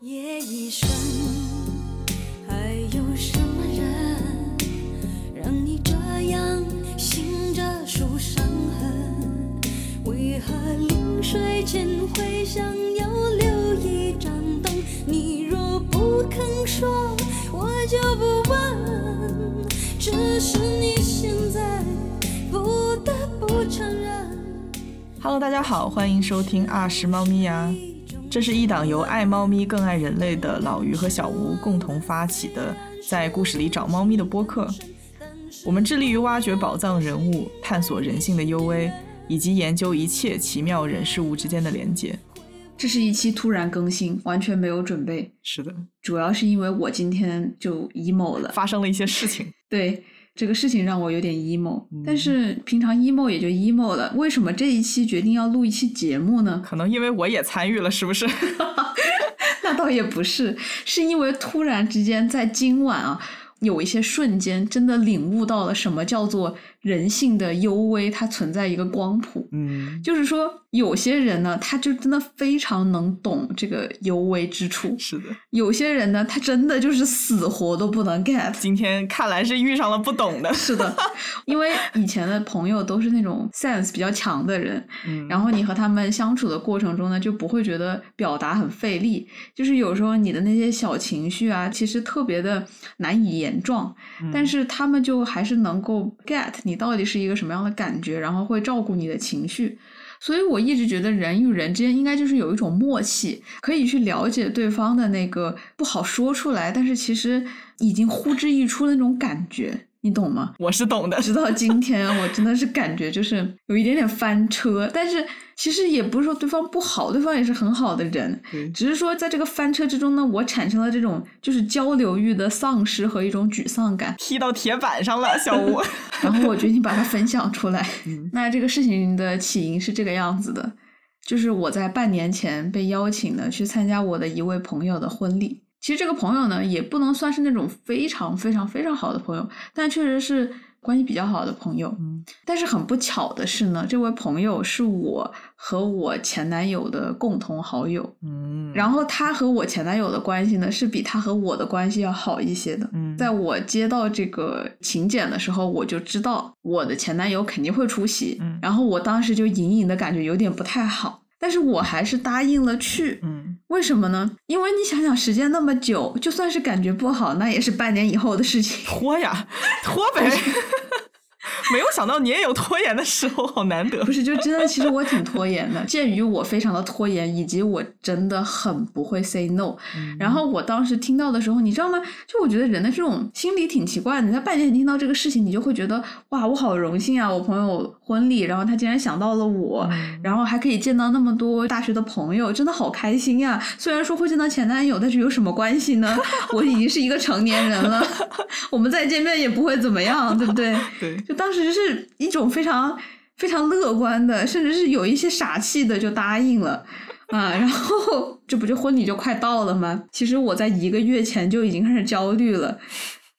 夜已深，还有什么人让你这样醒着数伤痕？为何临睡前会想要留一盏灯？你若不肯说，我就不问。只是你现在不得不承认。Hello，大家好，欢迎收听《二十猫咪呀》，这是一档由爱猫咪更爱人类的老于和小吴共同发起的，在故事里找猫咪的播客。我们致力于挖掘宝藏人物，探索人性的幽微，以及研究一切奇妙人事物之间的连接。这是一期突然更新，完全没有准备，是的，主要是因为我今天就 emo 了。发生了一些事情。对这个事情让我有点 emo，、嗯但是平常 emo 也就 emo 了，为什么这一期决定要录一期节目呢？可能因为我也参与了，是不是？那倒也不是，是因为突然之间在今晚啊，有一些瞬间真的领悟到了什么叫做人性的幽微，它存在一个光谱。嗯，就是说，有些人呢，他就真的非常能懂这个幽微之处；是的。有些人呢，他真的就是死活都不能 get。今天看来是遇上了不懂的。是的，因为以前的朋友都是那种 sense 比较强的人，嗯，然后你和他们相处的过程中呢，就不会觉得表达很费力。就是有时候你的那些小情绪啊，其实特别的难以言状，嗯但是他们就还是能够 get 你到底是一个什么样的感觉，然后会照顾你的情绪。所以我一直觉得人与人之间应该就是有一种默契，可以去了解对方的那个不好说出来，但是其实已经呼之欲出的那种感觉，你懂吗？我是懂的。直到今天，我真的是感觉就是有一点点翻车，但是其实也不是说对方不好，对方也是很好的人，对只是说在这个翻车之中呢，我产生了这种就是交流欲的丧失和一种沮丧感，踢到铁板上了，小吴。然后我决定把它分享出来。嗯那这个事情的起因是这个样子的，就是我在半年前被邀请呢去参加我的一位朋友的婚礼。其实这个朋友呢，也不能算是那种非常非常非常好的朋友，但确实是关系比较好的朋友。嗯但是很不巧的是呢，这位朋友是我和我前男友的共同好友。嗯，然后他和我前男友的关系呢，是比他和我的关系要好一些的。嗯在我接到这个请柬的时候，我就知道我的前男友肯定会出席，嗯然后我当时就隐隐的感觉有点不太好，但是我还是答应了去。嗯，为什么呢？因为你想想，时间那么久，就算是感觉不好，那也是半年以后的事情。拖呀，拖呗。没有想到你也有拖延的时候，好难得不。是，就真的，其实我挺拖延的。鉴于我非常的拖延，以及我真的很不会 say no，、然后我当时听到的时候，你知道吗？就我觉得人的这种心理挺奇怪的。你在半年前听到这个事情，你就会觉得哇，我好荣幸啊！我朋友婚礼，然后他竟然想到了我，然后还可以见到那么多大学的朋友，真的好开心呀！虽然说会见到前男友，但是有什么关系呢？我已经是一个成年人了，我们再见面也不会怎么样，对不对？对，就当时是一种非常非常乐观的，甚至是有一些傻气的就答应了啊，然后这不就婚礼就快到了吗？其实我在一个月前就已经开始焦虑了。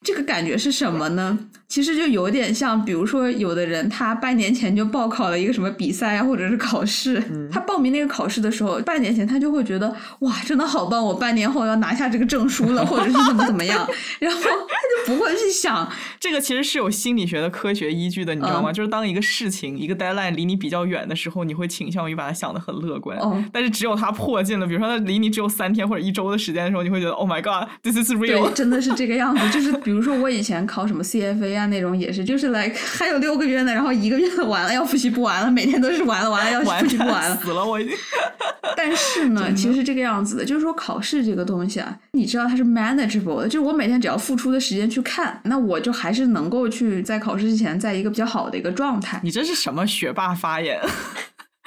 这个感觉是什么呢？其实就有点像，比如说有的人他半年前就报考了一个什么比赛啊，或者是考试，他报名那个考试的时候，半年前他就会觉得哇，真的好棒，我半年后要拿下这个证书了，或者是怎么怎么样，然后他就不会去想 这个其实是有心理学的科学依据的，你知道吗？嗯就是当一个事情一个 deadline 离你比较远的时候，你会倾向于把它想的很乐观。嗯但是只有它迫近了，比如说它离你只有三天或者一周的时间的时候，你会觉得 Oh my God，this is real。，真的是这个样子。就是比如说我以前考什么 CFA 啊那种，也是就是来 还有六个月呢，然后一个月完了要复习不完了，每天都是完了完了要复习不完了。死了我已经。但是呢，其实是这个样子的，就是说考试这个东西啊，你知道它是 manageable 的，就是我每天只要付出的时间去看，那我就还是能够去在考试之前在一个比较好的一个状态。你这是什么学霸发言？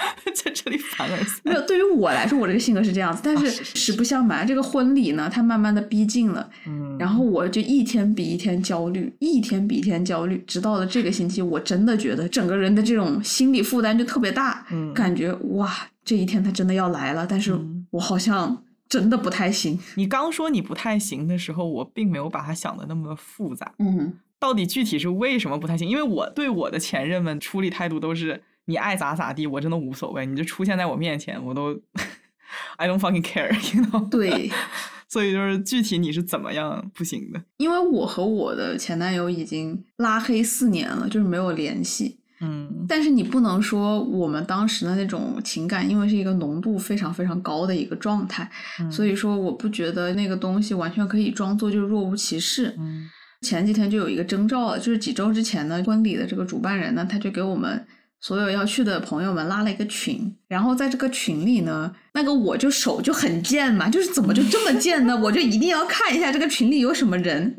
在这里凡尔赛。没有，对于我来说，我这个性格是这样子，但是实不相瞒，这个婚礼呢，它慢慢的逼近了，嗯，然后我就一天比一天焦虑，一天比一天焦虑，直到了这个星期，我真的觉得整个人的这种心理负担就特别大，嗯感觉哇，这一天它真的要来了，但是嗯我好像真的不太行，你刚说你不太行的时候，我并没有把它想的那么复杂。嗯到底具体是为什么不太行？因为我对我的前任们处理态度都是你爱咋咋地，我真的无所谓，你就出现在我面前，我都 I don't fucking care，you know？对，所以就是具体你是怎么样不行的？因为我和我的前男友已经拉黑四年了，就是没有联系。嗯但是你不能说我们当时的那种情感，因为是一个浓度非常非常高的一个状态，嗯所以说我不觉得那个东西完全可以装作就若无其事。嗯前几天就有一个征兆了，就是几周之前呢，婚礼的这个主办人呢，他就给我们所有要去的朋友们拉了一个群，然后在这个群里呢，那个我就手就很贱嘛，就是怎么就这么贱呢？我就一定要看一下这个群里有什么人，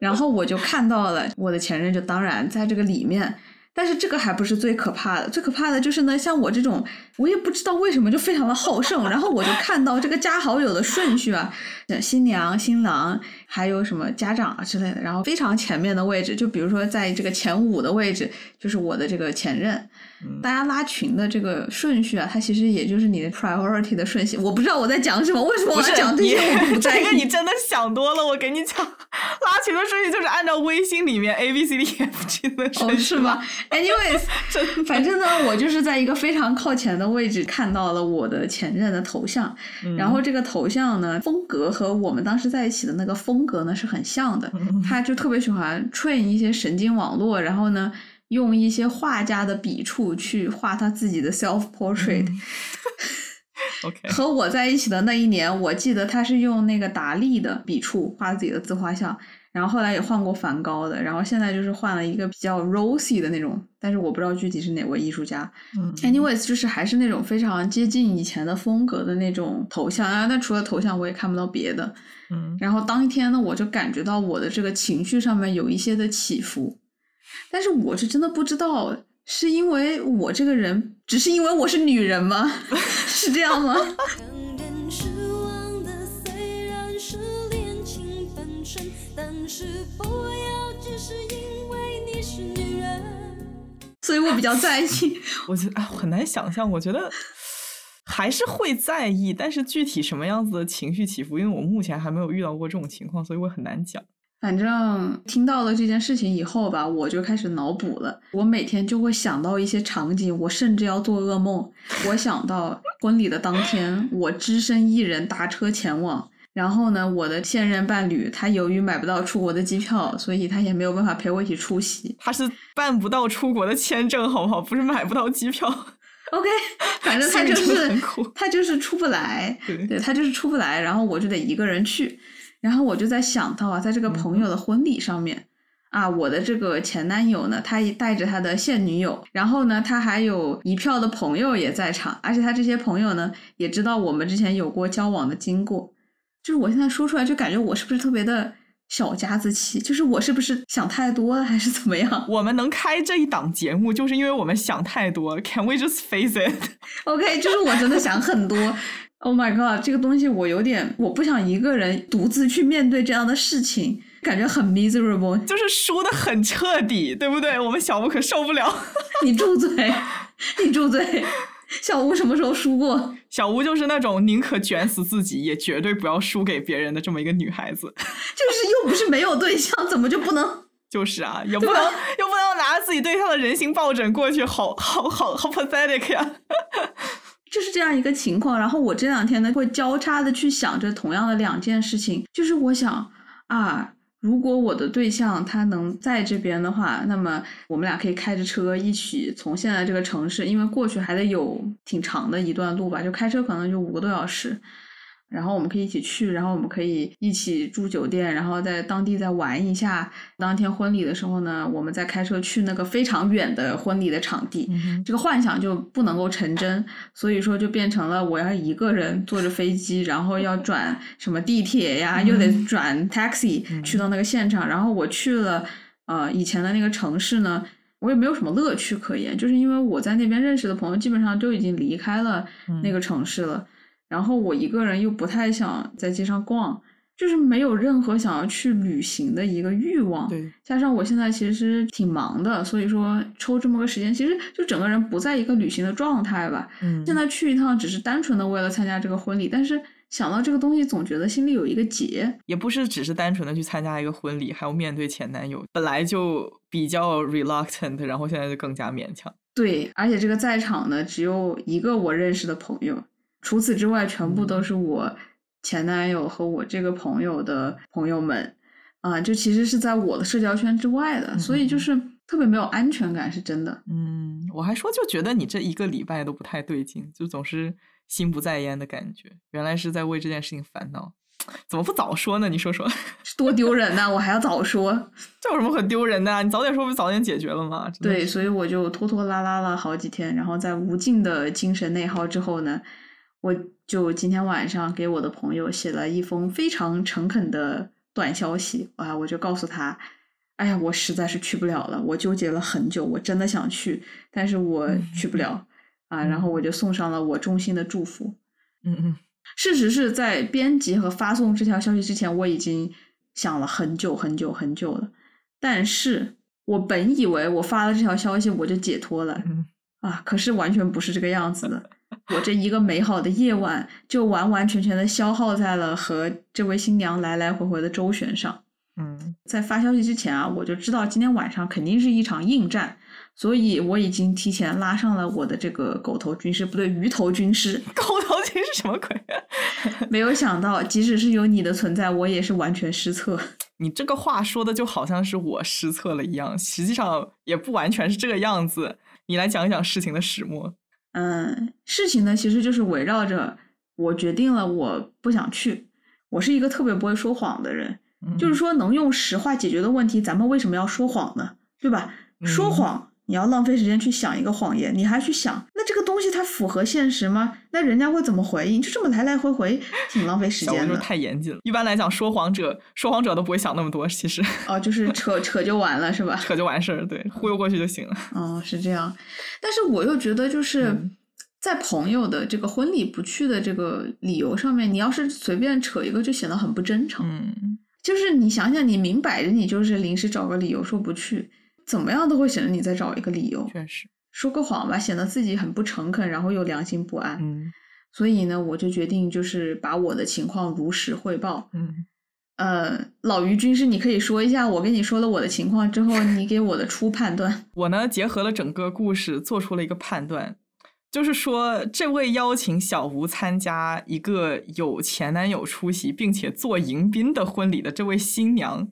然后我就看到了我的前任，就当然在这个里面。但是这个还不是最可怕的，最可怕的就是呢，像我这种，我也不知道为什么就非常的好胜，然后我就看到这个加好友的顺序啊，新娘、新郎，还有什么家长啊之类的，然后非常前面的位置，就比如说在这个前五的位置，就是我的这个前任。嗯大家拉群的这个顺序啊，它其实也就是你的 priority 的顺序。我不知道我在讲什么，为什么我讲这你些我不 在这个你。真的想多了。我给你讲，拉群的顺序就是按照微信里面 A B C D E F G 的顺哦，序是吗？？Anyways，真反正呢，我就是在一个非常靠前的位置看到了我的前任的头像，嗯然后这个头像呢，风格和我们当时在一起的那个风格呢是很像的。嗯他就特别喜欢 train 一些神经网络，然后呢，用一些画家的笔触去画他自己的 self portrait。OK，和我在一起的那一年，我记得他是用那个达利的笔触画自己的自画像，然后后来也换过梵高的，然后现在就是换了一个比较 rosy 的那种，但是我不知道具体是哪位艺术家。嗯 Anyways，就是还是那种非常接近以前的风格的那种头像啊。那除了头像，我也看不到别的。嗯然后当天呢，我就感觉到我的这个情绪上面有一些的起伏，但是我是真的不知道，是因为我这个人，只是因为我是女人吗？是这样吗？所以我比较在意。我觉得哎很难想象，我觉得还是会在意，但是具体什么样子的情绪起伏，因为我目前还没有遇到过这种情况，所以我很难讲。反正听到了这件事情以后吧，我就开始脑补了。我每天就会想到一些场景，我甚至要做噩梦。我想到婚礼的当天，我只身一人打车前往。然后呢，我的现任伴侣他由于买不到出国的机票，所以他也没有办法陪我一起出席。他是办不到出国的签证，好不好？不是买不到机票。OK，反正他就是他就是出不来，对对他就是出不来，然后我就得一个人去，然后我就在想到啊，在这个朋友的婚礼上面。啊，我的这个前男友呢，他也带着他的现女友，然后呢，他还有一票的朋友也在场，而且他这些朋友呢，也知道我们之前有过交往的经过。就是我现在说出来，就感觉我是不是特别的小家子气？就是我是不是想太多了，还是怎么样我们能开这一档节目，就是因为我们想太多。Can we just face it？？OK，就是我真的想很多。Oh my god，这个东西我有点，我不想一个人独自去面对这样的事情，感觉很 miserable。就是输的很彻底，对不对？我们小吴可受不了。你住嘴，你住嘴！小吴什么时候输过？小吴就是那种宁可卷死自己，也绝对不要输给别人的这么一个女孩子。就 是又不是没有对象，怎么就不能？就是啊，也不能又不能拿着自己对象的人形抱枕过去，好好好好 pathetic 呀。就是这样一个情况。然后我这两天呢，会交叉的去想着同样的两件事情，就是我想啊。如果我的对象他能在这边的话，那么我们俩可以开着车一起从现在这个城市，因为过去还得有挺长的一段路吧，就开车可能就五个多小时。然后我们可以一起去，然后我们可以一起住酒店，然后在当地再玩一下。当天婚礼的时候呢，我们再开车去那个非常远的婚礼的场地。这个幻想就不能够成真，所以说就变成了我要一个人坐着飞机，然后要转什么地铁呀，又得转 taxi 去到那个现场。然后我去了呃以前的那个城市呢，我也没有什么乐趣可言，就是因为我在那边认识的朋友基本上都已经离开了那个城市了。然后我一个人又不太想在街上逛，就是没有任何想要去旅行的一个欲望。对，加上我现在其实挺忙的，所以说抽这么个时间，其实就整个人不在一个旅行的状态吧。嗯现在去一趟只是单纯的为了参加这个婚礼，但是想到这个东西，总觉得心里有一个结。也不是只是单纯的去参加一个婚礼，还要面对前男友，本来就比较 reluctant，然后现在就更加勉强。对，而且这个在场的只有一个我认识的朋友，除此之外全部都是我前男友和我这个朋友的朋友们啊，就其实是在我的社交圈之外的，所以就是特别没有安全感，是真的。嗯，我还说就觉得你这一个礼拜都不太对劲，就总是心不在焉的感觉，原来是在为这件事情烦恼。怎么不早说呢？你说说，多丢人呐！我还要早说，这有什么可丢人的？你早点说不早点解决了吗？对，所以我就拖拖拉拉了好几天，然后在无尽的精神内耗之后呢，我就今天晚上给我的朋友写了一封非常诚恳的短消息啊，我就告诉他，哎呀，我实在是去不了了，我纠结了很久，我真的想去，但是我去不了啊，然后我就送上了我衷心的祝福，嗯嗯。事实是在编辑和发送这条消息之前，我已经想了很久很久很久了。但是我本以为我发了这条消息我就解脱了啊，可是完全不是这个样子的。我这一个美好的夜晚就完完全全的消耗在了和这位新娘来来回回的周旋上。嗯，在发消息之前啊，我就知道今天晚上肯定是一场硬战。所以我已经提前拉上了我的这个狗头军师，不对，鱼头军师。狗头军师什么鬼？没有想到，即使是有你的存在，我也是完全失策。你这个话说的就好像是我失策了一样，实际上也不完全是这个样子。你来讲一讲事情的始末。嗯，事情呢，其实就是围绕着我决定了我不想去。我是一个特别不会说谎的人，就是说能用实话解决的问题，咱们为什么要说谎呢？对吧？说谎。你要浪费时间去想一个谎言，你还去想那这个东西它符合现实吗？那人家会怎么回应？就这么来来回回，挺浪费时间的。太严谨了。一般来讲，说谎者说谎者都不会想那么多，其实。哦，就是 扯扯就完了，是吧？扯就完事儿，对，忽悠过去就行了。哦，是这样。但是我又觉得，就是在朋友的这个婚礼不去的这个理由上面，你要是随便扯一个，就显得很不真诚。嗯。就是你想想，你明摆着你就是临时找个理由说不去。怎么样都会显得你在找一个理由，确实说个谎吧，显得自己很不诚恳，然后又良心不安。嗯，所以呢，我就决定就是把我的情况如实汇报。嗯，呃，老于军师，你可以说一下，我跟你说了我的情况之后，你给我的初判断。我呢，结合了整个故事，做出了一个判断，就是说，这位邀请小吴参加一个有前男友出席并且做迎宾的婚礼的这位新娘。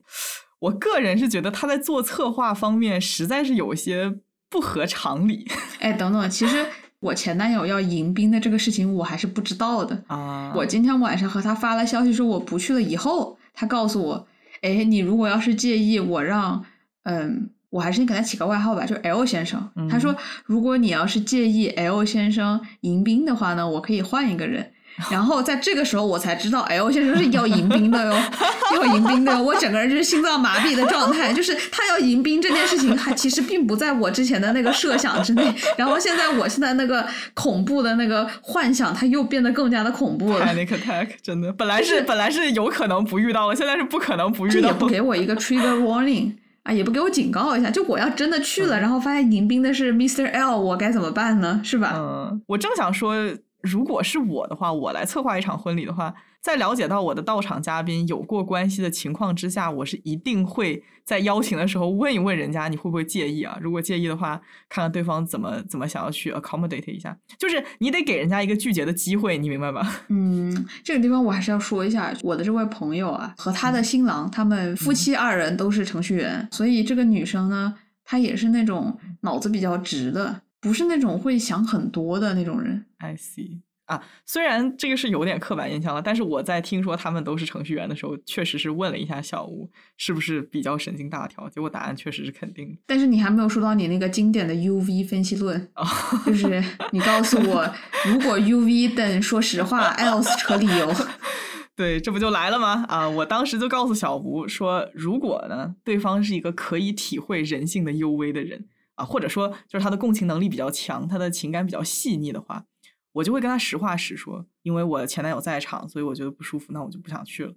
我个人是觉得他在做策划方面实在是有些不合常理。哎，等等，其实我前男友要迎宾的这个事情我还是不知道的啊。我今天晚上和他发了消息说我不去了以后，他告诉我，哎，你如果要是介意，我让，嗯，我还是先给他起个外号吧，就 L 先生。他说，如果你要是介意 L 先生迎宾的话呢，我可以换一个人。然后在这个时候，我才知道，L 先生是要迎宾的哟，要迎宾的哟。我整个人就是心脏麻痹的状态，就是他要迎宾这件事情，还其实并不在我之前的那个设想之内。然后现在，我现在那个恐怖的那个幻想，它又变得更加的恐怖了。Panic attack，真的，本来是本来是有可能不遇到了，现在是不可能不遇到。也不给我一个 trigger warning 啊，也不给我警告一下，就我要真的去了，然后发现迎宾的是 Mr. L，我该怎么办呢？是吧？嗯，我正想说。如果是我的话，我来策划一场婚礼的话，在了解到我的到场嘉宾有过关系的情况之下，我是一定会在邀请的时候问一问人家你会不会介意啊？如果介意的话，看看对方怎么怎么想要去 accommodate 一下，就是你得给人家一个拒绝的机会，你明白吧？嗯，这个地方我还是要说一下，我的这位朋友啊和他的新郎，他们夫妻二人都是程序员，所以这个女生呢，她也是那种脑子比较直的。不是那种会想很多的那种人。I see 啊，虽然这个是有点刻板印象了，但是我在听说他们都是程序员的时候，确实是问了一下小吴是不是比较神经大条，结果答案确实是肯定的。但是你还没有说到你那个经典的 UV 分析论，就是你告诉我，如果 UV 等说实话，else 扯理由。对，这不就来了吗？啊，我当时就告诉小吴说，如果呢，对方是一个可以体会人性的 U V 的人。啊，或者说就是他的共情能力比较强，他的情感比较细腻的话，我就会跟他实话实说，因为我前男友在场，所以我觉得不舒服，那我就不想去了。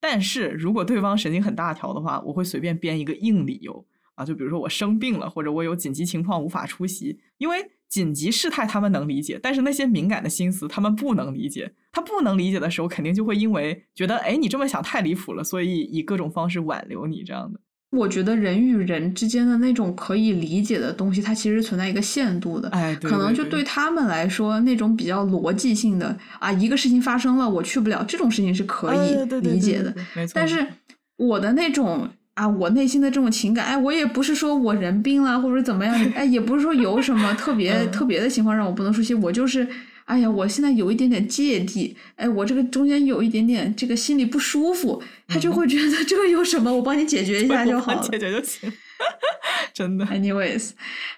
但是如果对方神经很大条的话，我会随便编一个硬理由啊，就比如说我生病了，或者我有紧急情况无法出席，因为紧急事态他们能理解，但是那些敏感的心思他们不能理解。他不能理解的时候，肯定就会因为觉得哎你这么想太离谱了，所以以各种方式挽留你这样的。我觉得人与人之间的那种可以理解的东西，它其实存在一个限度的。哎，对可能就对对他们来说，那种比较逻辑性的啊，一个事情发生了，我去不了，这种事情是可以理解的。但是我的那种啊，我内心的这种情感，哎，我也不是说我人病了或者怎么样，哎，也不是说有什么特别、嗯特别的情况让我不能舒心，我就是。哎呀，我现在有一点点芥蒂，哎，我这个中间有一点点这个心里不舒服，他就会觉得 这个有什么，我帮你解决一下就好了。解决就行。真的，Anyways，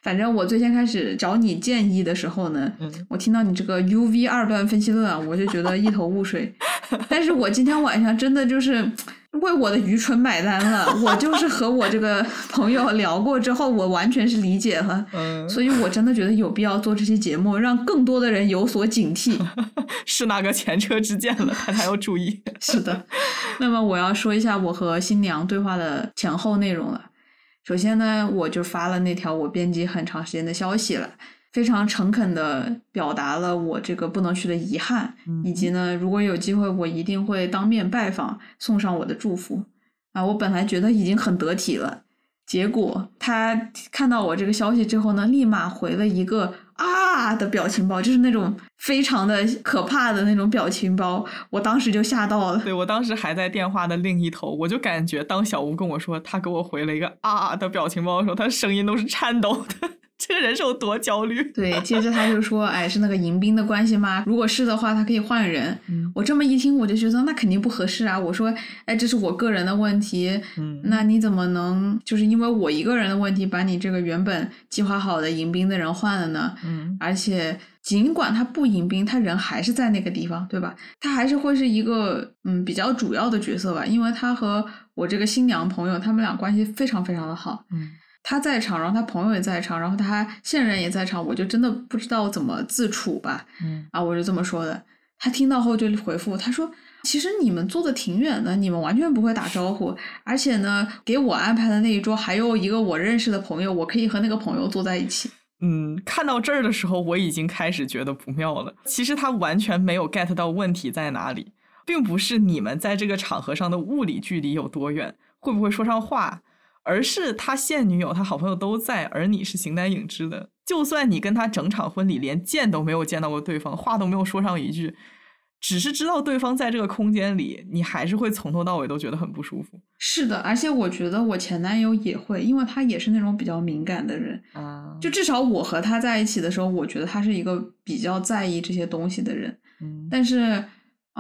反正我最先开始找你建议的时候呢，嗯我听到你这个 UV 二段分析论啊，我就觉得一头雾水。但是我今天晚上真的就是为我的愚蠢买单了。我就是和我这个朋友聊过之后，我完全是理解了。嗯，所以我真的觉得有必要做这期节目，让更多的人有所警惕。是那个前车之鉴了，大家要注意。是的，那么我要说一下我和新娘对话的前后内容了。首先呢，我就发了那条我编辑很长时间的消息了，非常诚恳的表达了我这个不能去的遗憾，以及呢，如果有机会，我一定会当面拜访，送上我的祝福。啊，我本来觉得已经很得体了，结果他看到我这个消息之后呢，立马回了一个啊的表情包，就是那种非常的可怕的那种表情包，我当时就吓到了。对我当时还在电话的另一头，我就感觉当小吴跟我说他给我回了一个啊的表情包的时候，他声音都是颤抖的。这个人是有多焦虑？对，接着他就说：“哎，是那个迎宾的关系吗？如果是的话，他可以换人。嗯我这么一听，我就觉得那肯定不合适啊。我说：“哎，这是我个人的问题，嗯那你怎么能就是因为我一个人的问题，把你这个原本计划好的迎宾的人换了呢？嗯而且尽管他不迎宾，他人还是在那个地方，对吧？他还是会是一个嗯比较主要的角色吧，因为他和我这个新娘朋友，他们俩关系非常非常的好。嗯他在场，然后他朋友也在场，然后他现任也在场，我就真的不知道怎么自处吧。嗯啊，我就这么说的。他听到后就回复，他说：“其实你们坐的挺远的，你们完全不会打招呼，而且呢，给我安排的那一桌还有一个我认识的朋友，我可以和那个朋友坐在一起。嗯，看到这儿的时候，我已经开始觉得不妙了。其实他完全没有 get 到问题在哪里，并不是你们在这个场合上的物理距离有多远，会不会说上话，而是他现女友、他好朋友都在，而你是形单影只的。就算你跟他整场婚礼连见都没有见到过对方，话都没有说上一句，只是知道对方在这个空间里，你还是会从头到尾都觉得很不舒服是的，而且我觉得我前男友也会，因为他也是那种比较敏感的人。啊。就至少我和他在一起的时候，我觉得他是一个比较在意这些东西的人。嗯但是，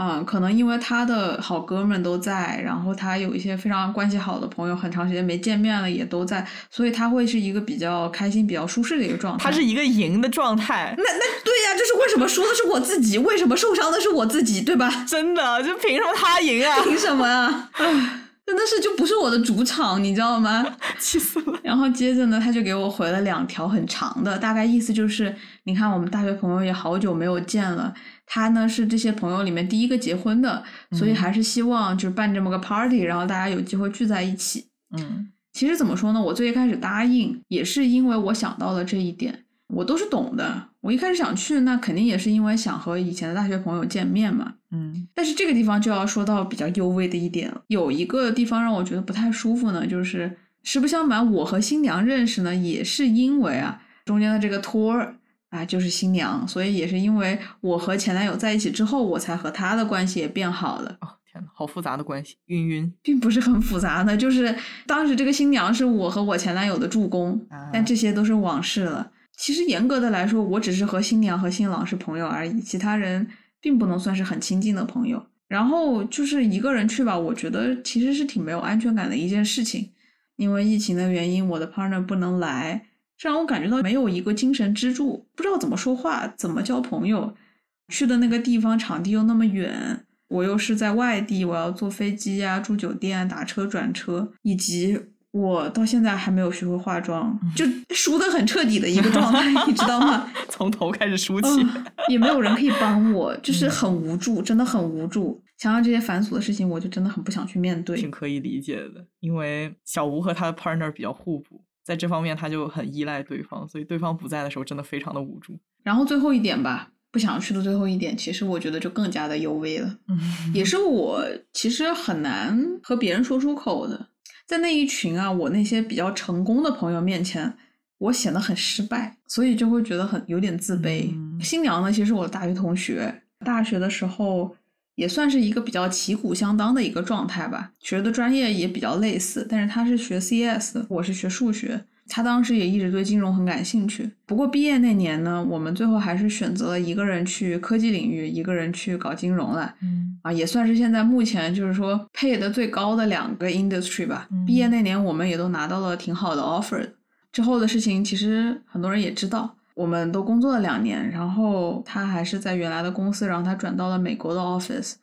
嗯，可能因为他的好哥们都在，然后他有一些非常关系好的朋友，很长时间没见面了，也都在，所以他会是一个比较开心、比较舒适的一个状态。他是一个赢的状态，那那对呀、就是为什么输的是我自己，为什么受伤的是我自己，对吧？真的就凭什么他赢啊？凭什么啊？唉真的是就不是我的主场，你知道吗？气死了！然后接着呢，他就给我回了两条很长的，大概意思就是，你看我们大学朋友也好久没有见了，他呢是这些朋友里面第一个结婚的，所以嗯还是希望就是办这么个 party，然后大家有机会聚在一起。嗯其实怎么说呢，我最一开始答应也是因为我想到了这一点，我都是懂的。我一开始想去，那肯定也是因为想和以前的大学朋友见面嘛。嗯但是这个地方就要说到比较幽微的一点了，有一个地方让我觉得不太舒服呢，就是实不相瞒，我和新娘认识呢，也是因为啊中间的这个托儿啊就是新娘，所以也是因为我和前男友在一起之后，我才和他的关系也变好了，哦天呐，好复杂的关系，晕晕。并不是很复杂的，就是当时这个新娘是我和我前男友的助攻，啊但这些都是往事了。其实严格的来说，我只是和新娘和新郎是朋友而已，其他人并不能算是很亲近的朋友。然后就是一个人去吧，我觉得其实是挺没有安全感的一件事情。因为疫情的原因，我的 partner 不能来，这让我感觉到没有一个精神支柱，不知道怎么说话，怎么交朋友。去的那个地方场地又那么远，我又是在外地，我要坐飞机呀、住酒店、打车转车，以及我到现在还没有学会化妆，就输的很彻底的一个状态，你知道吗？从头开始输起。嗯，也没有人可以帮我，就是很无助，真的很无助。想想这些繁琐的事情，我就真的很不想去面对挺。可以理解的，因为小吴和他的 partner 比较互补，在这方面他就很依赖对方，所以对方不在的时候真的非常的无助。然后最后一点吧，不想去的最后一点，其实我觉得就更加的幽微了，嗯也是我其实很难和别人说出口的。在那一群啊，我那些比较成功的朋友面前，我显得很失败，所以就会觉得很有点自卑。嗯新娘呢，其实是我的大学同学，大学的时候也算是一个比较旗鼓相当的一个状态吧，学的专业也比较类似，但是他是学 CS 的，我是学数学。他当时也一直对金融很感兴趣，不过毕业那年呢，我们最后还是选择了一个人去科技领域，一个人去搞金融了。嗯啊，也算是现在目前就是说配的最高的两个 industry 吧。嗯毕业那年我们也都拿到了挺好的 offer。之后的事情其实很多人也知道，我们都工作了两年，然后他还是在原来的公司，然后他转到了美国的 office。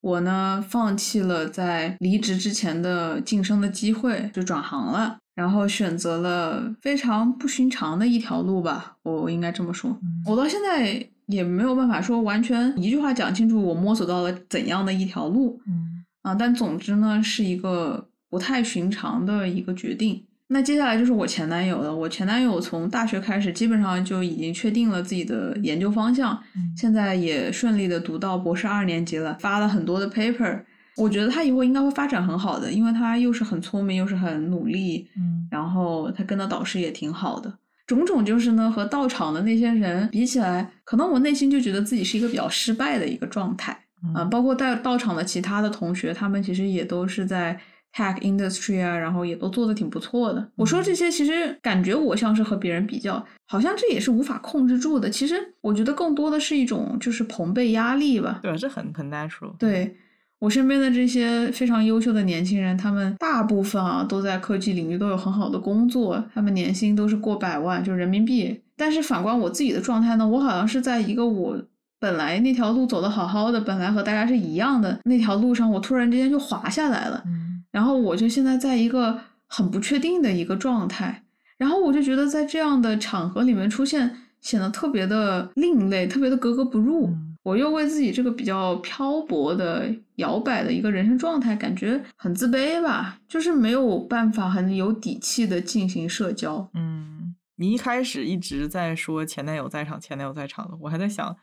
我呢，放弃了在离职之前的晋升的机会，就转行了，然后选择了非常不寻常的一条路吧，我我应该这么说。我到现在也没有办法说完全一句话讲清楚我摸索到了怎样的一条路嗯啊，但总之呢，是一个不太寻常的一个决定。那接下来就是我前男友了。我前男友从大学开始，基本上就已经确定了自己的研究方向，嗯现在也顺利的读到博士二年级了，发了很多的 paper。我觉得他以后应该会发展很好的，因为他又是很聪明，又是很努力，嗯然后他跟的导师也挺好的。种种就是呢，和到场的那些人比起来，可能我内心就觉得自己是一个比较失败的一个状态。啊，嗯包括到到场的其他的同学，他们其实也都是在 tech industry 啊，然后也都做的挺不错的。我说这些，其实感觉我像是和别人比较，好像这也是无法控制住的。其实我觉得更多的是一种就是朋辈压力吧。对啊，这很很 natural。对我身边的这些非常优秀的年轻人，他们大部分啊都在科技领域都有很好的工作，他们年薪都是过百万，就人民币。但是反观我自己的状态呢，我好像是在一个我本来那条路走的好好的，本来和大家是一样的那条路上，我突然之间就滑下来了。嗯然后我就现在在一个很不确定的一个状态，然后我就觉得在这样的场合里面出现，显得特别的另类，特别的格格不入。嗯我又为自己这个比较漂泊的、摇摆的一个人生状态感觉很自卑吧，就是没有办法很有底气的进行社交。嗯，你一开始一直在说前男友在场，前男友在场的，我还在想，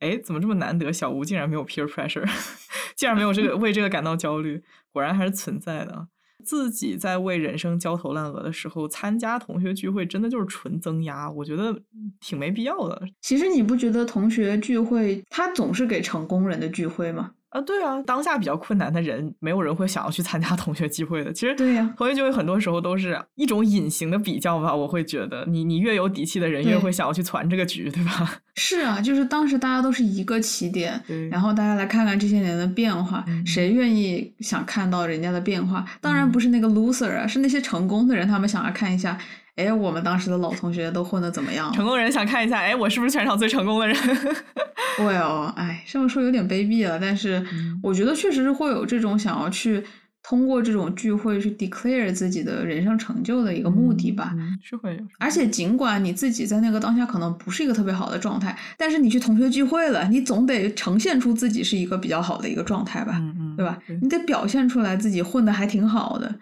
哎，怎么这么难得？小吴竟然没有 peer pressure，竟然没有这个为这个感到焦虑，果然还是存在的。自己在为人生焦头烂额的时候，参加同学聚会真的就是纯增压，我觉得挺没必要的其实你不觉得同学聚会，它总是给成功人的聚会吗？啊。对啊，当下比较困难的人，没有人会想要去参加同学聚会的。其实对呀同学聚会很多时候都是一种隐形的比较吧。我会觉得你你越有底气的人，越会想要去攒这个局，对吧？是啊，就是当时大家都是一个起点，对，然后大家来看看这些年的变化，嗯谁愿意想看到人家的变化？当然嗯不是那个 loser 啊，是那些成功的人，他们想要看一下，哎，我们当时的老同学都混得怎么样成功人想看一下，哎，我是不是全场最成功的人？？Well，哎，这么说有点卑鄙了，但是嗯我觉得确实是会有这种想要去通过这种聚会去 declare 自己的人生成就的一个目的吧。是会有。而且，尽管你自己在那个当下可能不是一个特别好的状态，但是你去同学聚会了，你总得呈现出自己是一个比较好的一个状态吧。嗯嗯，对吧？你得表现出来自己混得还挺好的。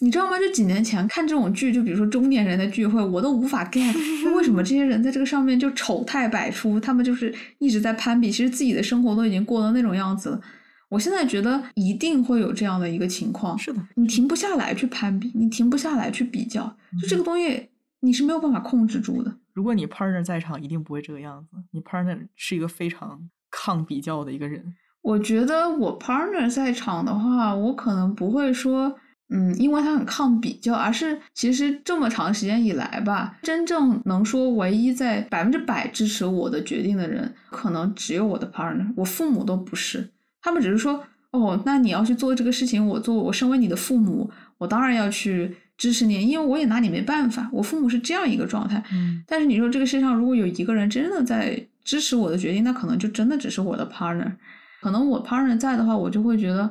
你知道吗？就几年前看这种剧，就比如说中年人的聚会，我都无法 get 就为什么这些人在这个上面就丑态百出，他们就是一直在攀比，其实自己的生活都已经过到那种样子了。我现在觉得一定会有这样的一个情况，是的，你停不下来去攀比，你停不下来去比较，就这个东西你是没有办法控制住的。如果你 partner 在场，一定不会这个样子。你 partner 是一个非常抗比较的一个人。我觉得我 partner 在场的话，我可能不会说，嗯，因为他很抗比较，而是其实这么长时间以来吧，真正能说唯一在百分之百支持我的决定的人，可能只有我的 partner，我父母都不是，他们只是说，哦，那你要去做这个事情，我做，我身为你的父母，我当然要去支持你，因为我也拿你没办法，我父母是这样一个状态。嗯但是你说这个世界上如果有一个人真的在支持我的决定，那可能就真的只是我的 partner。可能我 partner 在的话，我就会觉得，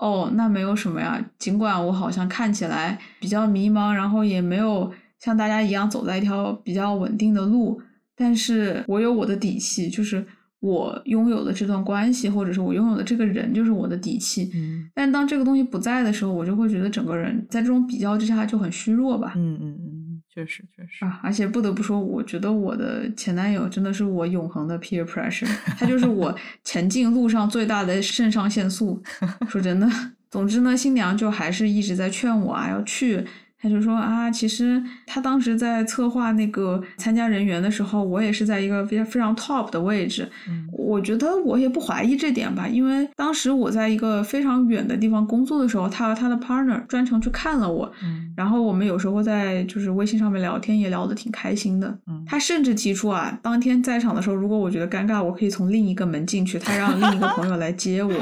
哦，那没有什么呀。尽管我好像看起来比较迷茫，然后也没有像大家一样走在一条比较稳定的路，但是我有我的底气，就是我拥有的这段关系，或者是我拥有的这个人，就是我的底气。嗯但当这个东西不在的时候，我就会觉得整个人在这种比较之下就很虚弱吧。嗯嗯嗯，确实确实。啊，而且不得不说，我觉得我的前男友真的是我永恒的 peer pressure，他就是我 前进路上最大的肾上腺素。说真的，总之呢，新娘就还是一直在劝我啊要去。他就说啊，其实他当时在策划那个参加人员的时候，我也是在一个非常非常 top 的位置。嗯我觉得我也不怀疑这点吧，因为当时我在一个非常远的地方工作的时候，他和他的 partner 专程去看了我，嗯然后我们有时候在就是微信上面聊天，也聊得挺开心的。嗯他甚至提出啊，当天在场的时候，如果我觉得尴尬，我可以从另一个门进去，他让另一个朋友来接我。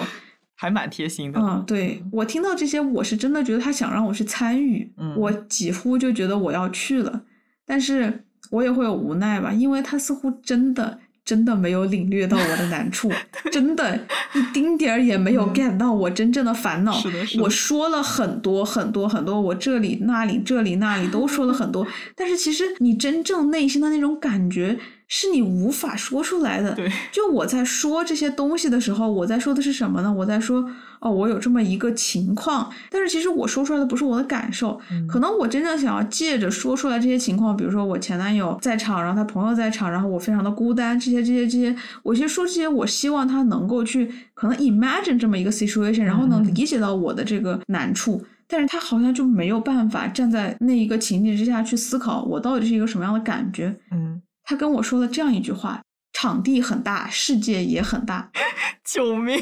还蛮贴心的。嗯，对我听到这些，我是真的觉得他想让我去参与，嗯。我几乎就觉得我要去了，但是我也会有无奈吧，因为他似乎真的真的没有领略到我的难处，真的一丁点儿也没有嗯。get 到我真正的烦恼。是的是。的。我说了很多很多很多，我这里那里这里那里都说了很多，但是其实你真正内心的那种感觉是你无法说出来的。对，就我在说这些东西的时候，我在说的是什么呢？我在说，哦，我有这么一个情况，但是其实我说出来的不是我的感受，嗯可能我真正想要借着说出来这些情况，比如说我前男友在场，然后他朋友在场，然后我非常的孤单，这些这些这些，我其实说这些，我希望他能够去可能 imagine 这么一个 situation，然后能嗯理解到我的这个难处。但是他好像就没有办法站在那一个情境之下去思考我到底是一个什么样的感觉。嗯，他跟我说了这样一句话：场地很大，世界也很大。救命！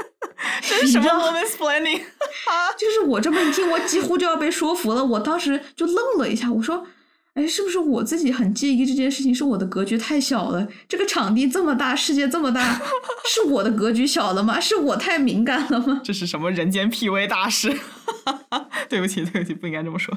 这是什么 woman's planning？就是我这么一听，我几乎就要被说服了。我当时就愣了一下，我说：“哎，是不是我自己很介意这件事情？是我的格局太小了？这个场地这么大，世界这么大，是我的格局小了吗？是我太敏感了吗？这是什么人间 PUA 大师？对不起，对不起，不应该这么说。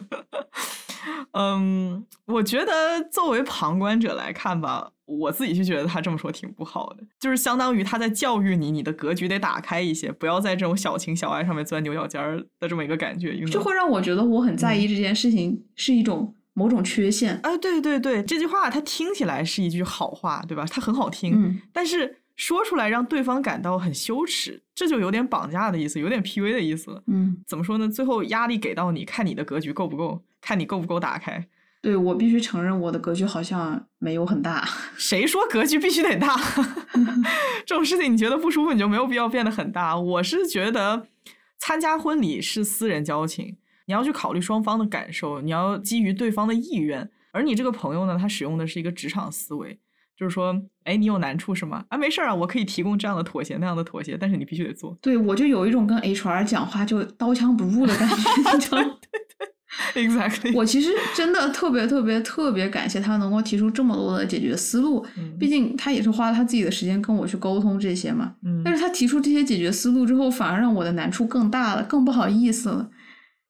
嗯，我觉得作为旁观者来看吧，我自己就觉得他这么说挺不好的，就是相当于他在教育你，你的格局得打开一些，不要在这种小情小爱上面钻牛角尖儿的这么一个感觉。这会让我觉得我很在意这件事情是一种某种缺陷。啊，对对对，这句话它听起来是一句好话，对吧？它很好听，嗯但是说出来让对方感到很羞耻，这就有点绑架的意思，有点 PUA 的意思了。嗯，怎么说呢？最后压力给到你，看你的格局够不够，看你够不够打开。对我必须承认，我的格局好像没有很大。谁说格局必须得大？这种事情你觉得不舒服，你就没有必要变得很大。我是觉得参加婚礼是私人交情，你要去考虑双方的感受，你要基于对方的意愿。而你这个朋友呢，他使用的是一个职场思维，就是说，哎，你有难处是吗？啊，没事儿啊，我可以提供这样的妥协那样的妥协，但是你必须得做。对我就有一种跟 HR 讲话就刀枪不入的感觉，你知道吗？Exactly，我其实真的特别特别特别感谢他能够提出这么多的解决思路，嗯毕竟他也是花了他自己的时间跟我去沟通这些嘛。嗯但是他提出这些解决思路之后，反而让我的难处更大了，更不好意思了。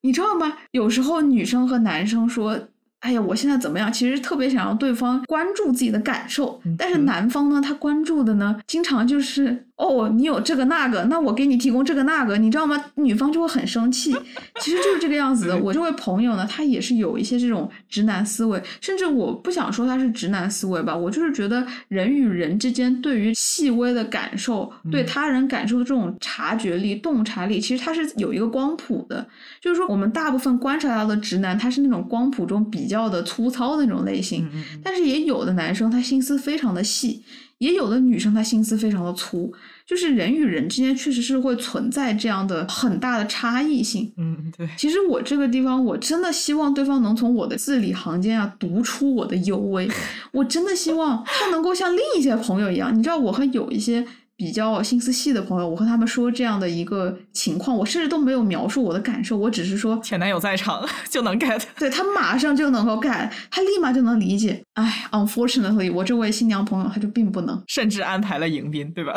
你知道吗？有时候女生和男生说：“哎呀，我现在怎么样？”其实特别想让对方关注自己的感受嗯，但是是男方呢，他关注的呢，经常就是哦，你有这个那个，那我给你提供这个那个，你知道吗？女方就会很生气。其实就是这个样子的。我这位朋友呢，他也是有一些这种直男思维，甚至我不想说他是直男思维吧，我就是觉得人与人之间对于细微的感受、对嗯他人感受的这种察觉力、洞察力，其实它是有一个光谱的。就是说，我们大部分观察到的直男，他是那种光谱中比较的粗糙的那种类型，但是也有的男生他心思非常的细，也有的女生她心思非常的粗，就是人与人之间确实是会存在这样的很大的差异性。嗯，对，其实我这个地方，我真的希望对方能从我的字里行间啊读出我的幽微。我真的希望他能够像另一些朋友一样，你知道，我和有一些比较心思细的朋友，我和他们说这样的一个情况，我甚至都没有描述我的感受，我只是说，前男友在场 就能 get。对他马上就能够 get，他立马就能理解。哎，unfortunately，我这位新娘朋友他就并不能。甚至安排了迎宾，对吧？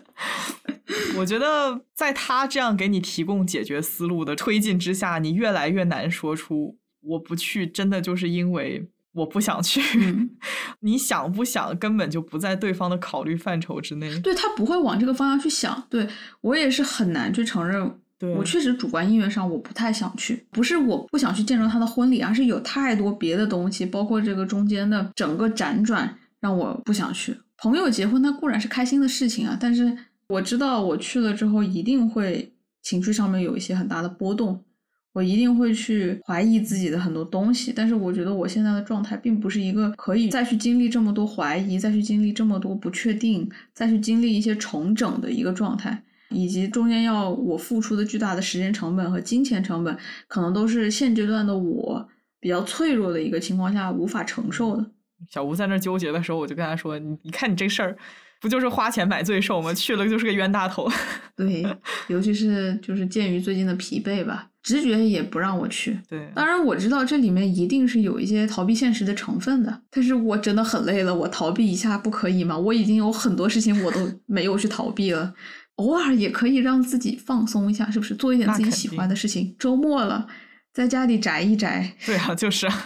我觉得在他这样给你提供解决思路的推进之下，你越来越难说出“我不去”，真的就是因为我不想去。嗯 你想不想根本就不在对方的考虑范畴之内。对他不会往这个方向去想。对我也是很难去承认，对我确实主观意愿上我不太想去，不是我不想去见证他的婚礼，而是有太多别的东西，包括这个中间的整个辗转，让我不想去。朋友结婚，那固然是开心的事情啊，但是我知道我去了之后一定会情绪上面有一些很大的波动。我一定会去怀疑自己的很多东西，但是我觉得我现在的状态并不是一个可以再去经历这么多怀疑，再去经历这么多不确定，再去经历一些重整的一个状态。以及中间要我付出的巨大的时间成本和金钱成本，可能都是现阶段的我比较脆弱的一个情况下无法承受的。小吴在那纠结的时候，我就跟他说：“你你看你这事儿，不就是花钱买罪受吗？去了就是个冤大头。对，尤其是就是鉴于最近的疲惫吧，直觉也不让我去。对，当然我知道这里面一定是有一些逃避现实的成分的，但是我真的很累了，我逃避一下不可以吗？我已经有很多事情我都 没有去逃避了，偶尔也可以让自己放松一下，是不是？做一点自己喜欢的事情。周末了，在家里宅一宅。对啊，就是。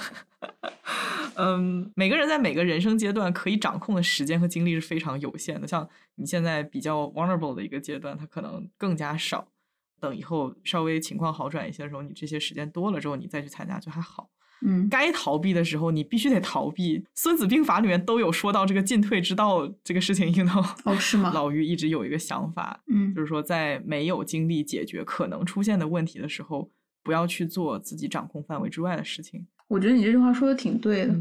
嗯，每个人在每个人生阶段可以掌控的时间和精力是非常有限的。像你现在比较 vulnerable 的一个阶段，它可能更加少。等以后稍微情况好转一些的时候，你这些时间多了之后，你再去参加就还好。嗯，该逃避的时候，你必须得逃避。《孙子兵法》里面都有说到这个进退之道这个事情，应当哦是吗？老于一直有一个想法，嗯，就是说在没有精力解决可能出现的问题的时候，不要去做自己掌控范围之外的事情。我觉得你这句话说的挺对的。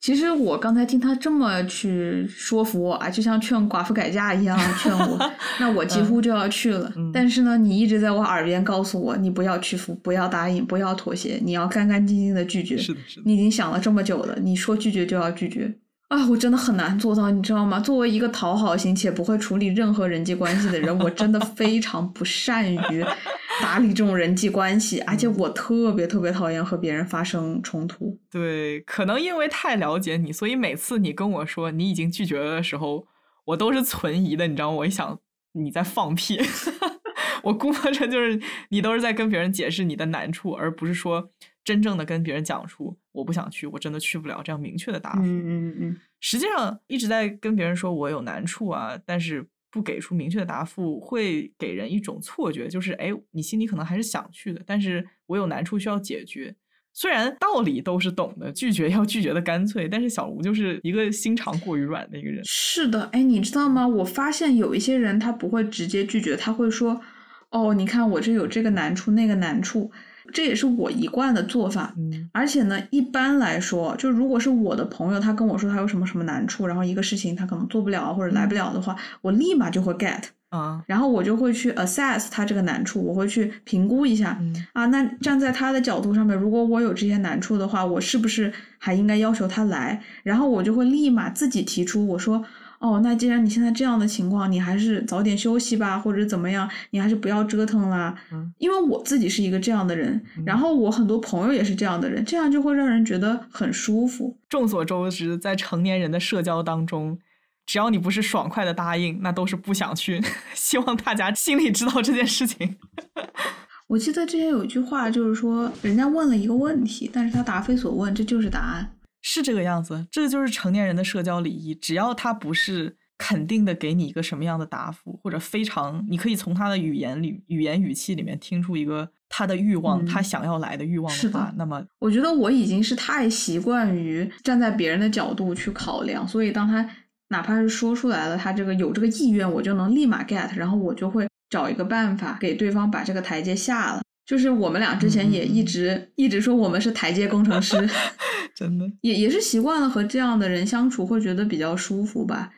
其实我刚才听他这么去说服我啊，就像劝寡妇改嫁一样劝我，那我几乎就要去了。但是呢，你一直在我耳边告诉我，你不要屈服，不要答应，不要妥协，你要干干净净的拒绝。是的，是的。你已经想了这么久了，你说拒绝就要拒绝。啊，我真的很难做到，你知道吗？作为一个讨好型且不会处理任何人际关系的人，我真的非常不善于打理这种人际关系，而且我特别特别讨厌和别人发生冲突。对，可能因为太了解你，所以每次你跟我说你已经拒绝了的时候，我都是存疑的，你知道吗？我一想你在放屁，我估摸着就是你都是在跟别人解释你的难处，而不是说。真正的跟别人讲出我不想去，我真的去不了这样明确的答复。嗯嗯嗯。实际上一直在跟别人说我有难处啊，但是不给出明确的答复，会给人一种错觉，就是哎，你心里可能还是想去的，但是我有难处需要解决。虽然道理都是懂的，拒绝要拒绝的干脆，但是小吴就是一个心肠过于软的一个人。是的，哎，你知道吗？我发现有一些人他不会直接拒绝，他会说，哦，你看我这有这个难处，那个难处。这也是我一贯的做法，嗯，而且呢，一般来说，就如果是我的朋友，他跟我说他有什么什么难处，然后一个事情他可能做不了或者来不了的话，我立马就会 get 啊，然后我就会去 assess 他这个难处，我会去评估一下，啊，那站在他的角度上面，如果我有这些难处的话，我是不是还应该要求他来？然后我就会立马自己提出，我说。哦，那既然你现在这样的情况，你还是早点休息吧，或者怎么样，你还是不要折腾啦。嗯，因为我自己是一个这样的人，然后我很多朋友也是这样的人，这样就会让人觉得很舒服。众所周知，在成年人的社交当中，只要你不是爽快的答应，那都是不想去。希望大家心里知道这件事情。我记得之前有一句话，就是说，人家问了一个问题，但是他答非所问，这就是答案。是这个样子，这就是成年人的社交礼仪。只要他不是肯定的给你一个什么样的答复，或者非常，你可以从他的语言里、语言语气里面听出一个他的欲望，他想要来的欲望的话，那么我觉得我已经是太习惯于站在别人的角度去考量，所以当他哪怕是说出来了，他这个有这个意愿，我就能立马 get，然后我就会找一个办法给对方把这个台阶下了。就是我们俩之前也一直一直说我们是台阶工程师，真的也也是习惯了和这样的人相处，会觉得比较舒服吧。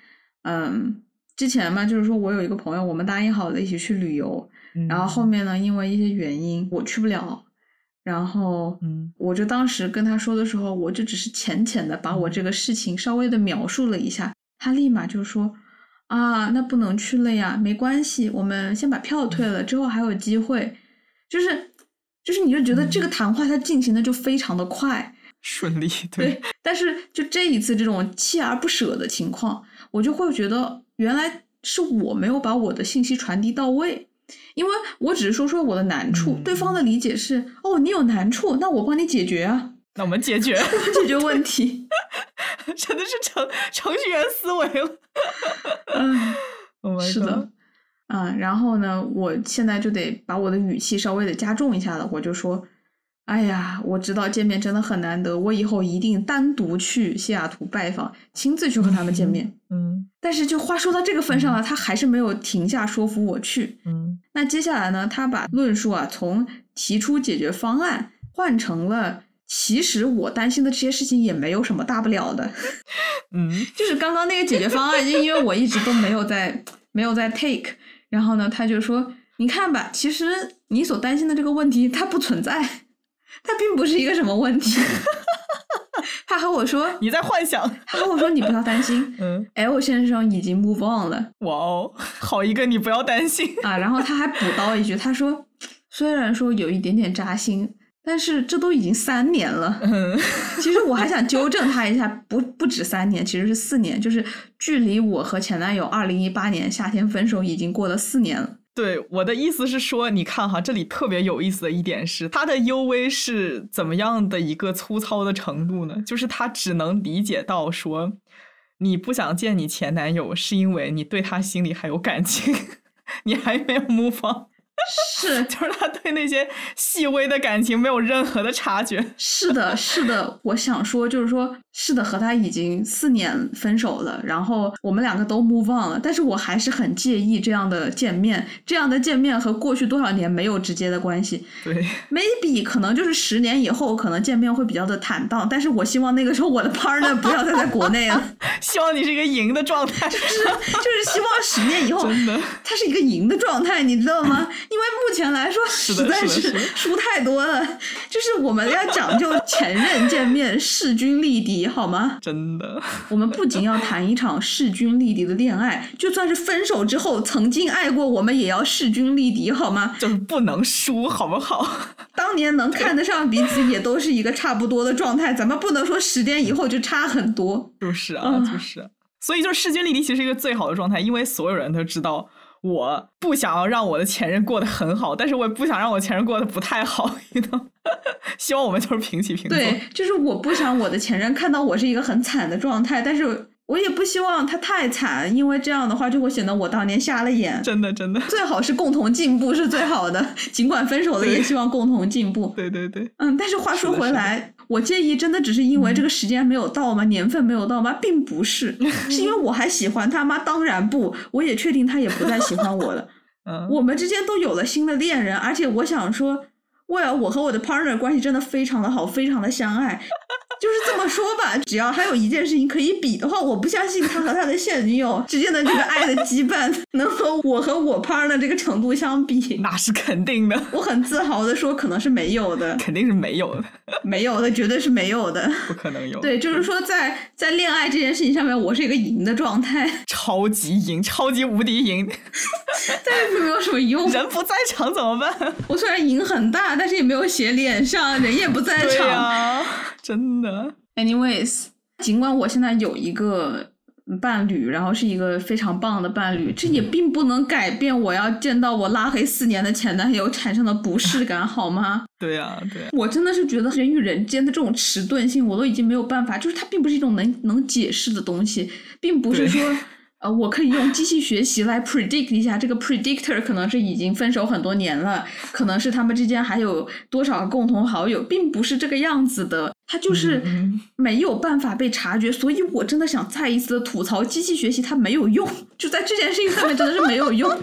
嗯，之前嘛，就是说我有一个朋友，我们答应好了一起去旅游，然后后面呢，因为一些原因我去不了，然后嗯，我就当时跟他说的时候，我就只是浅浅的把我这个事情稍微的描述了一下，他立马就说啊，那不能去了呀，没关系，我们先把票退了，之后还有机会。就是，就是你就觉得这个谈话它进行的就非常的快 顺利，对。但是就这一次这种锲而不舍的情况，我就会觉得原来是我没有把我的信息传递到位，因为我只是说说我的难处，对方的理解是哦，你有难处，那我帮你解决啊，那我们解决解决问题，真的是程程序员思维了，嗯，是的。嗯，然后呢，我现在就得把我的语气稍微的加重一下了。我就说，哎呀，我知道见面真的很难得，我以后一定单独去西雅图拜访，亲自去和他们见面。嗯，但是就话说到这个份上了，他还是没有停下说服我去。嗯，那接下来呢，他把论述啊从提出解决方案换成了，其实我担心的这些事情也没有什么大不了的。嗯，就是刚刚那个解决方案，就因为我一直都没有在没有在 take。然后呢，他就说：“你看吧，其实你所担心的这个问题它不存在，它并不是一个什么问题。”他和我说你在幻想。他和我说：“你不要担心嗯，，L 先生已经 move on 了哇哦，好一个你不要担心。啊。”然后他还补刀一句，他说：“虽然说有一点点扎心，但是这都已经三年了。”嗯，其实我还想纠正他一下，不不止三年，其实是四年，就是距离我和前男友二零一八年夏天分手已经过了四年了。对，我的意思是说，你看哈，这里特别有意思的一点是，他的 U V 是怎么样的一个粗糙的程度呢？就是他只能理解到说，你不想见你前男友，是因为你对他心里还有感情，你还没有 move on，是就是他对那些细微的感情没有任何的察觉。是的，是的，我想说就是说，是的，和他已经四年分手了，然后我们两个都 move on 了，但是我还是很介意这样的见面，这样的见面和过去多少年没有直接的关系。对，maybe 可能就是十年以后，可能见面会比较的坦荡，但是我希望那个时候我的 partner 不要再在国内了。希望你是一个赢的状态。就是就是希望十年以后，真的他是一个赢的状态，你知道吗？因为目前来说实在是输太多了，就是我们要讲究前任见面势均力敌，好吗？真的，我们不仅要谈一场势均力敌的恋爱，就算是分手之后曾经爱过，我们也要势均力敌，好吗？就是不能输，好不好？当年能看得上彼此，也都是一个差不多的状态，咱们不能说十年以后就差很多。就是啊，嗯就是啊。所以就是势均力敌，其实是一个最好的状态，因为所有人都知道，我不想要让我的前任过得很好，但是我也不想让我前任过得不太好，你知道？希望我们就是平起平坐。对，就是我不想我的前任看到我是一个很惨的状态，但是我也不希望他太惨，因为这样的话就会显得我当年瞎了眼。真的真的，最好是共同进步是最好的，尽管分手了，也希望共同进步。对对对，嗯，但是话说回来，我介意真的只是因为这个时间没有到吗？年份没有到吗？并不是，是因为我还喜欢他吗？当然不，我也确定他也不再喜欢我了。嗯，我们之间都有了新的恋人，而且我想说，为了我和我的 partner 关系真的非常的好，非常的相爱。就是这么说吧，只要还有一件事情可以比的话，我不相信他和他的现女友之间的这个爱的羁绊能和我和我 partner 这个程度相比。那是肯定的，我很自豪的说，可能是没有的，肯定是没有的，没有的，绝对是没有的。不可能有。对，就是说在在恋爱这件事情上面，我是一个赢的状态，超级赢，超级无敌赢，但是并没有什么用。人不在场怎么办？我虽然赢很大，但是也没有写脸上，人也不在对场。呀、真的。Anyways，尽管我现在有一个伴侣，然后是一个非常棒的伴侣，这也并不能改变我要见到我拉黑四年的前男友产生的不适感，好吗？对呀、对呀、我真的是觉得人与人间的这种迟钝性，我都已经没有办法，就是它并不是一种能能解释的东西，并不是说。呃，我可以用机器学习来 predict 一下，这个 predictor 可能是已经分手很多年了，可能是他们之间还有多少共同好友，并不是这个样子的，它就是嗯没有办法被察觉。所以我真的想再一次的吐槽机器学习，它没有用，就在这件事情上面真的是没有用。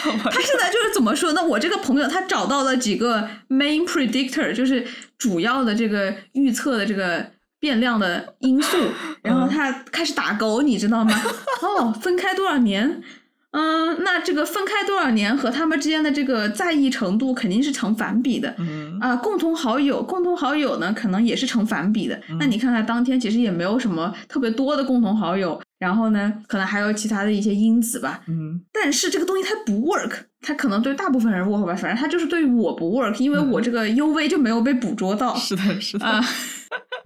他现在就是怎么说呢？我这个朋友他找到了几个 main predictor，就是主要的这个预测的这个变量的因素，然后他开始打勾，你知道吗？哦，分开多少年？嗯，那这个分开多少年和他们之间的这个在意程度肯定是成反比的。嗯，啊，共同好友，共同好友呢，可能也是成反比的。那你看看当天其实也没有什么特别多的共同好友，然后呢，可能还有其他的一些因子吧。嗯，但是这个东西它不 work，它可能对大部分人 work 吧，反正它就是对于我不 work，因为我这个 U V 就没有被捕捉到是的，是的。啊，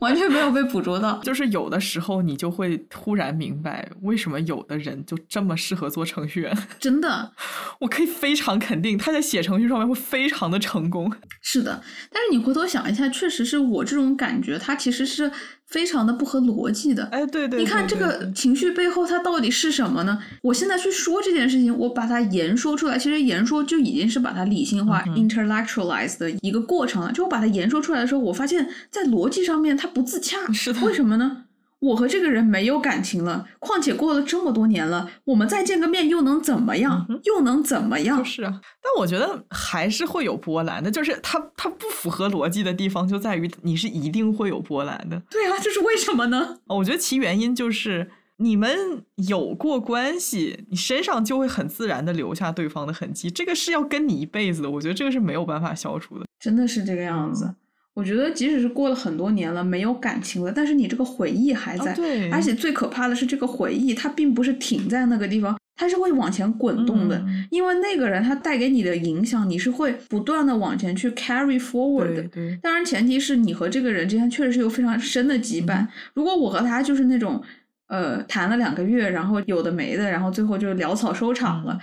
完全没有被捕捉到。就是有的时候你就会突然明白，为什么有的人就这么适合做程序员。真的我可以非常肯定，他在写程序上面会非常的成功。是的，但是你回头想一下，确实是我这种感觉，他其实是非常的不合逻辑的。哎，对对你看这个情绪背后它到底是什么呢？我现在去说这件事情，我把它言说出来，其实言说就已经是把它理性化、嗯 intellectualize 的一个过程了。就我把它言说出来的时候，我发现在逻辑上面它不自洽。是的为什么呢？我和这个人没有感情了，况且过了这么多年了，我们再见个面又能怎么样？又能怎么样？就是啊，但我觉得还是会有波澜的，就是它它不符合逻辑的地方就在于你是一定会有波澜的。对啊，这是为什么呢？哦，我觉得其原因就是你们有过关系，你身上就会很自然的留下对方的痕迹，这个是要跟你一辈子的。我觉得这个是没有办法消除的。真的是这个样子。我觉得即使是过了很多年了，没有感情了，但是你这个回忆还在。对。而且最可怕的是，这个回忆它并不是停在那个地方，它是会往前滚动的。因为那个人他带给你的影响，你是会不断的往前去 carry forward 的。对。当然，前提是你和这个人之间确实是有非常深的羁绊。如果我和他就是那种。呃，谈了两个月，然后有的没的，然后最后就潦草收场了。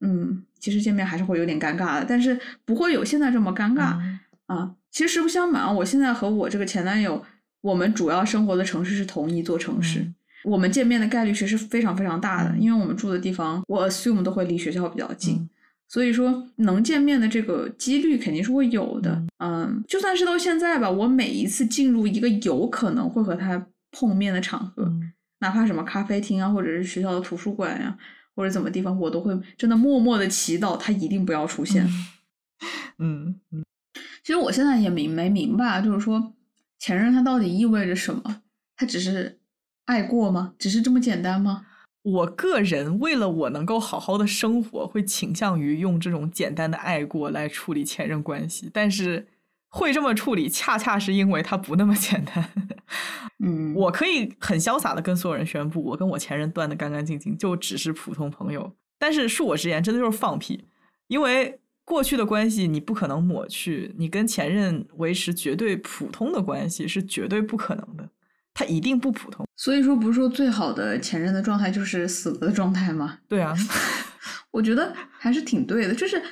嗯，其实见面还是会有点尴尬的，但是不会有现在这么尴尬啊。其实实不相瞒，我现在和我这个前男友，我们主要生活的城市是同一座城市，我们见面的概率其实非常非常大的，因为我们住的地方，我 assume 都会离学校比较近，所以说能见面的这个几率肯定是会有的。嗯，就算是到现在吧，我每一次进入一个有可能会和他碰面的场合。哪怕什么咖啡厅啊，或者是学校的图书馆呀，或者怎么地方，我都会真的默默的祈祷他一定不要出现。嗯嗯，其实我现在也明没明白，就是说前任他到底意味着什么？他只是爱过吗？只是这么简单吗？我个人为了我能够好好的生活，会倾向于用这种简单的爱过来处理前任关系，但是。会这么处理，恰恰是因为他不那么简单。嗯，我可以很潇洒的跟所有人宣布，我跟我前任断的干干净净，就只是普通朋友。但是恕我直言，真的就是放屁。因为过去的关系你不可能抹去，你跟前任维持绝对普通的关系是绝对不可能的，他一定不普通。所以说，不是说最好的前任的状态就是死了的状态吗？对啊，我觉得还是挺对的，就是。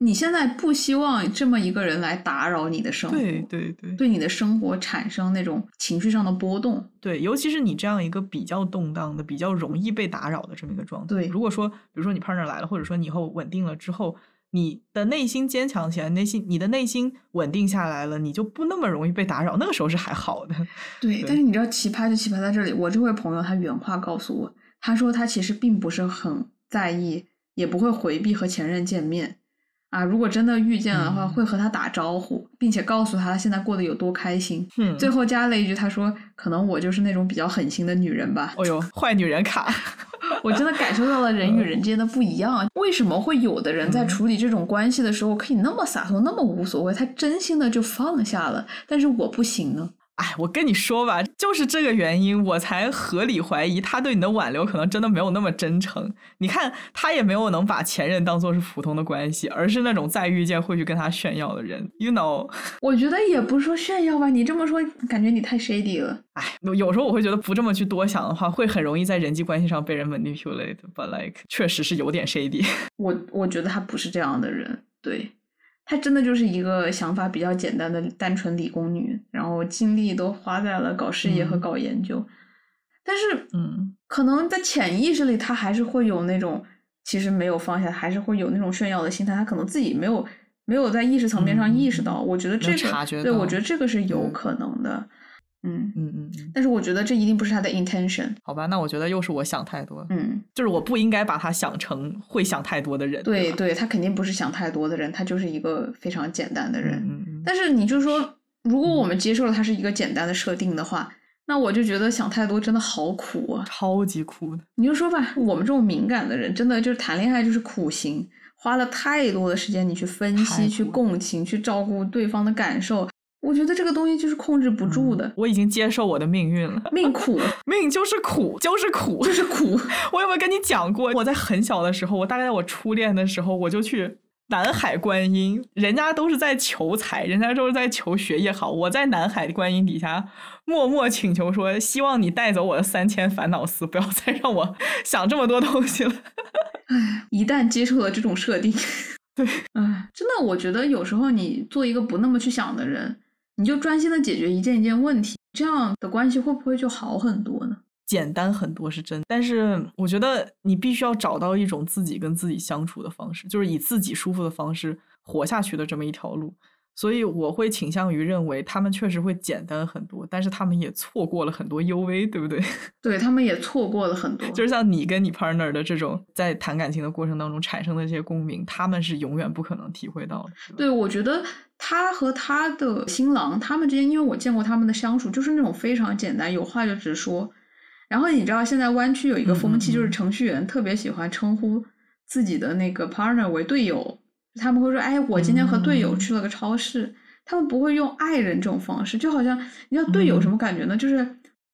你现在不希望这么一个人来打扰你的生活，对对对，对你的生活产生那种情绪上的波动，对，尤其是你这样一个比较动荡的、比较容易被打扰的这么一个状态。对，如果说，比如说你 partner 来了，或者说你以后稳定了之后，你的内心坚强起来，内心你的内心稳定下来了，你就不那么容易被打扰。那个时候是还好的。对，但是你知道奇葩就奇葩在这里，我这位朋友他原话告诉我，他说他其实并不是很在意，也不会回避和前任见面。啊，如果真的遇见了的话，会和他打招呼，并且告诉他他现在过得有多开心。最后加了一句，他说：“可能我就是那种比较狠心的女人吧。”哦呦，坏女人卡！我真的感受到了人与人之间的不一样。为什么会有的人在处理这种关系的时候可以那么洒脱，那么无所谓？他真心的就放下了，但是我不行呢？哎，我跟你说吧，就是这个原因，我才合理怀疑他对你的挽留可能真的没有那么真诚。你看，他也没有能把前任当做是普通的关系，而是那种再遇见会去跟他炫耀的人。You know？我觉得也不是说炫耀吧，你这么说，感觉你太 shady 了。哎，有时候我会觉得不这么去多想的话，会很容易在人际关系上被人 manipulate。But like，确实是有点 shady。我我觉得他不是这样的人，对。她真的就是一个想法比较简单的单纯理工女，然后精力都花在了搞事业和搞研究。但是，嗯，可能在潜意识里，她还是会有那种其实没有放下，还是会有那种炫耀的心态。她可能自己没有没有在意识层面上意识到。我觉得这个，对，我觉得这个是有可能的。嗯嗯嗯，但是我觉得这一定不是他的 intention。好吧，那我觉得又是我想太多。嗯，就是我不应该把他想成会想太多的人。对对，他肯定不是想太多的人，他就是一个非常简单的人。嗯嗯。但是你就说，如果我们接受了他是一个简单的设定的话，那我就觉得想太多真的好苦啊，超级苦的。你就说吧，我们这种敏感的人，真的就是谈恋爱就是苦行，花了太多的时间，你去分析、去共情、去照顾对方的感受。我觉得这个东西就是控制不住的。我已经接受我的命运了，命苦，命就是苦，就是苦，就是苦。我有没有跟你讲过？我在很小的时候，我大概在我初恋的时候，我就去南海观音，人家都是在求财，人家都是在求学业好，我在南海观音底下默默请求说，希望你带走我的三千烦恼丝，不要再让我想这么多东西了。唉，一旦接受了这种设定，对，唉，真的，我觉得有时候你做一个不那么去想的人。你就专心的解决一件一件问题，这样的关系会不会就好很多呢？简单很多是真，但是我觉得你必须要找到一种自己跟自己相处的方式，就是以自己舒服的方式活下去的这么一条路。所以我会倾向于认为他们确实会简单很多，但是他们也错过了很多 U V，对不对？对他们也错过了很多，就是像你跟你 partner 的这种在谈感情的过程当中产生的这些共鸣，他们是永远不可能体会到的。对，我觉得他和他的新郎他们之间，因为我见过他们的相处，就是那种非常简单，有话就直说。然后你知道现在湾区有一个风气，就是程序员特别喜欢称呼自己的那个 partner 为队友，他们会说：“哎，我今天和队友嗯去了个超市。他们不会用爱人这种方式，就好像你知道队友什么感觉呢？就是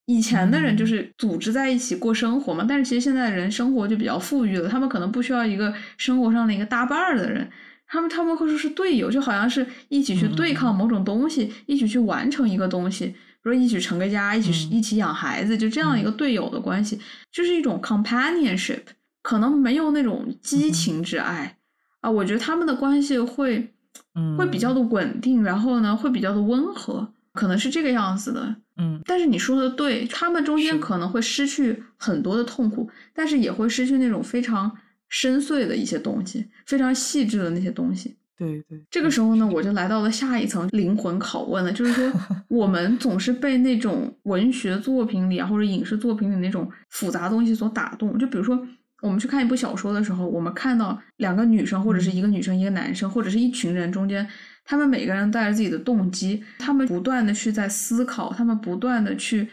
以前的人就是组织在一起过生活嘛，但是其实现在的人生活就比较富裕了，他们可能不需要一个生活上的一个搭伴儿的人，他们他们会说是队友，就好像是一起去对抗某种东西，一起去完成一个东西，比如说一起成个家，一起、嗯。一起养孩子，就这样一个队友的关系，就是一种 companionship，可能没有那种激情之爱、啊，我觉得他们的关系会嗯，会比较的稳定，然后呢会比较的温和，可能是这个样子的。嗯。但是你说的对，他们中间可能会失去很多的痛苦，但是也会失去那种非常深邃的一些东西，非常细致的那些东西。对对，这个时候呢，我就来到了下一层灵魂拷问了，就是说，我们总是被那种文学作品里啊，或者影视作品里那种复杂东西所打动。就比如说，我们去看一部小说的时候，我们看到两个女生，或者是一个女生一个男生，或者是一群人中间，他们每个人带着自己的动机，他们不断的去在思考，他们不断的去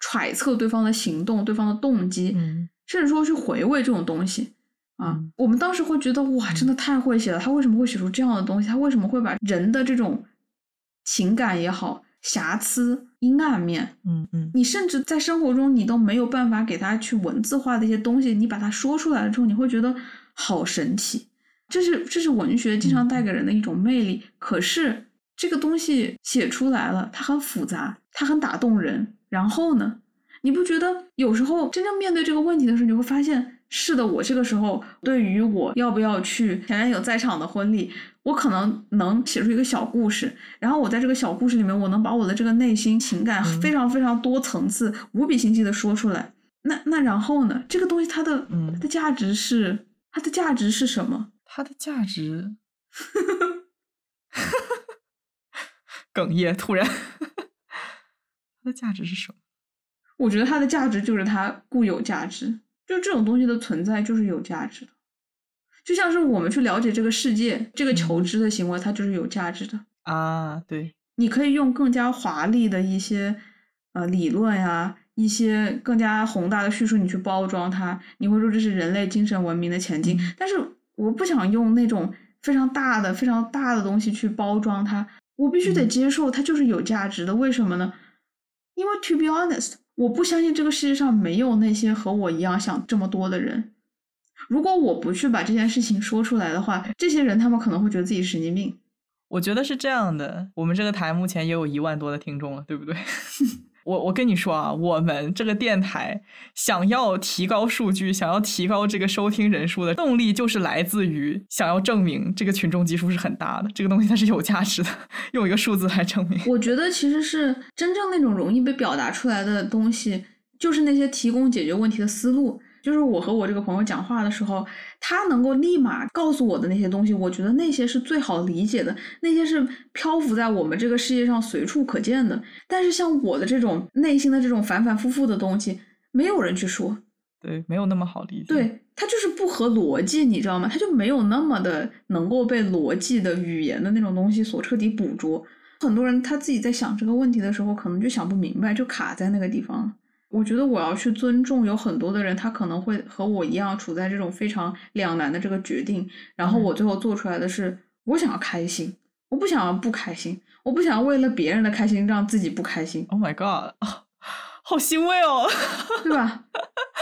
揣测对方的行动、对方的动机，嗯甚至说去回味这种东西啊嗯，我们当时会觉得哇，真的太会写了，他为什么会写出这样的东西？他为什么会把人的这种情感也好、瑕疵、阴暗面，嗯嗯你甚至在生活中你都没有办法给他去文字化的一些东西，你把它说出来了之后，你会觉得好神奇。这是这是文学经常带给人的一种魅力。可是这个东西写出来了，它很复杂，它很打动人。然后呢，你不觉得有时候真正面对这个问题的时候，你会发现，是的，我这个时候对于我要不要去前男友在场的婚礼，我可能能写出一个小故事，然后我在这个小故事里面，我能把我的这个内心情感嗯非常非常多层次、无比清晰的说出来。那那然后呢？这个东西它的嗯它的价值是它的价值是什么？它的价值，哽咽，突然，它的价值是什么？我觉得它的价值就是它固有价值，就这种东西的存在就是有价值的，就像是我们去了解这个世界，这个求嗯知的行为，它就是有价值的。啊，对，你可以用更加华丽的一些呃理论呀，一些更加宏大的叙述，你去包装它，你会说这是人类精神文明的前进。嗯但是我不想用那种非常大的、非常大的东西去包装它，我必须得嗯接受它就是有价值的。为什么呢？因为 to be honest，我不相信这个世界上没有那些和我一样想这么多的人。如果我不去把这件事情说出来的话，这些人他们可能会觉得自己神经病。我觉得是这样的，我们这个台目前也有一万多的听众了，对不对？我我跟你说啊，我们这个电台想要提高数据，想要提高这个收听人数的动力，就是来自于想要证明这个群众基数是很大的，这个东西它是有价值的，用一个数字来证明。我觉得其实是真正那种容易被表达出来的东西，就是那些提供解决问题的思路。就是我和我这个朋友讲话的时候，他能够立马告诉我的那些东西，我觉得那些是最好理解的，那些是漂浮在我们这个世界上随处可见的。但是像我的这种内心的这种反反复复的东西，没有人去说。对，没有那么好理解。，对，它就是不合逻辑，你知道吗？它就没有那么的能够被逻辑的语言的那种东西所彻底捕捉。很多人他自己在想这个问题的时候，可能就想不明白，就卡在那个地方。我觉得我要去尊重有很多的人，他可能会和我一样处在这种非常两难的这个决定，然后嗯我最后做出来的是，我想要开心，我不想要不开心，我不想要为了别人的开心让自己不开心。Oh my god，啊，好欣慰哦。对吧？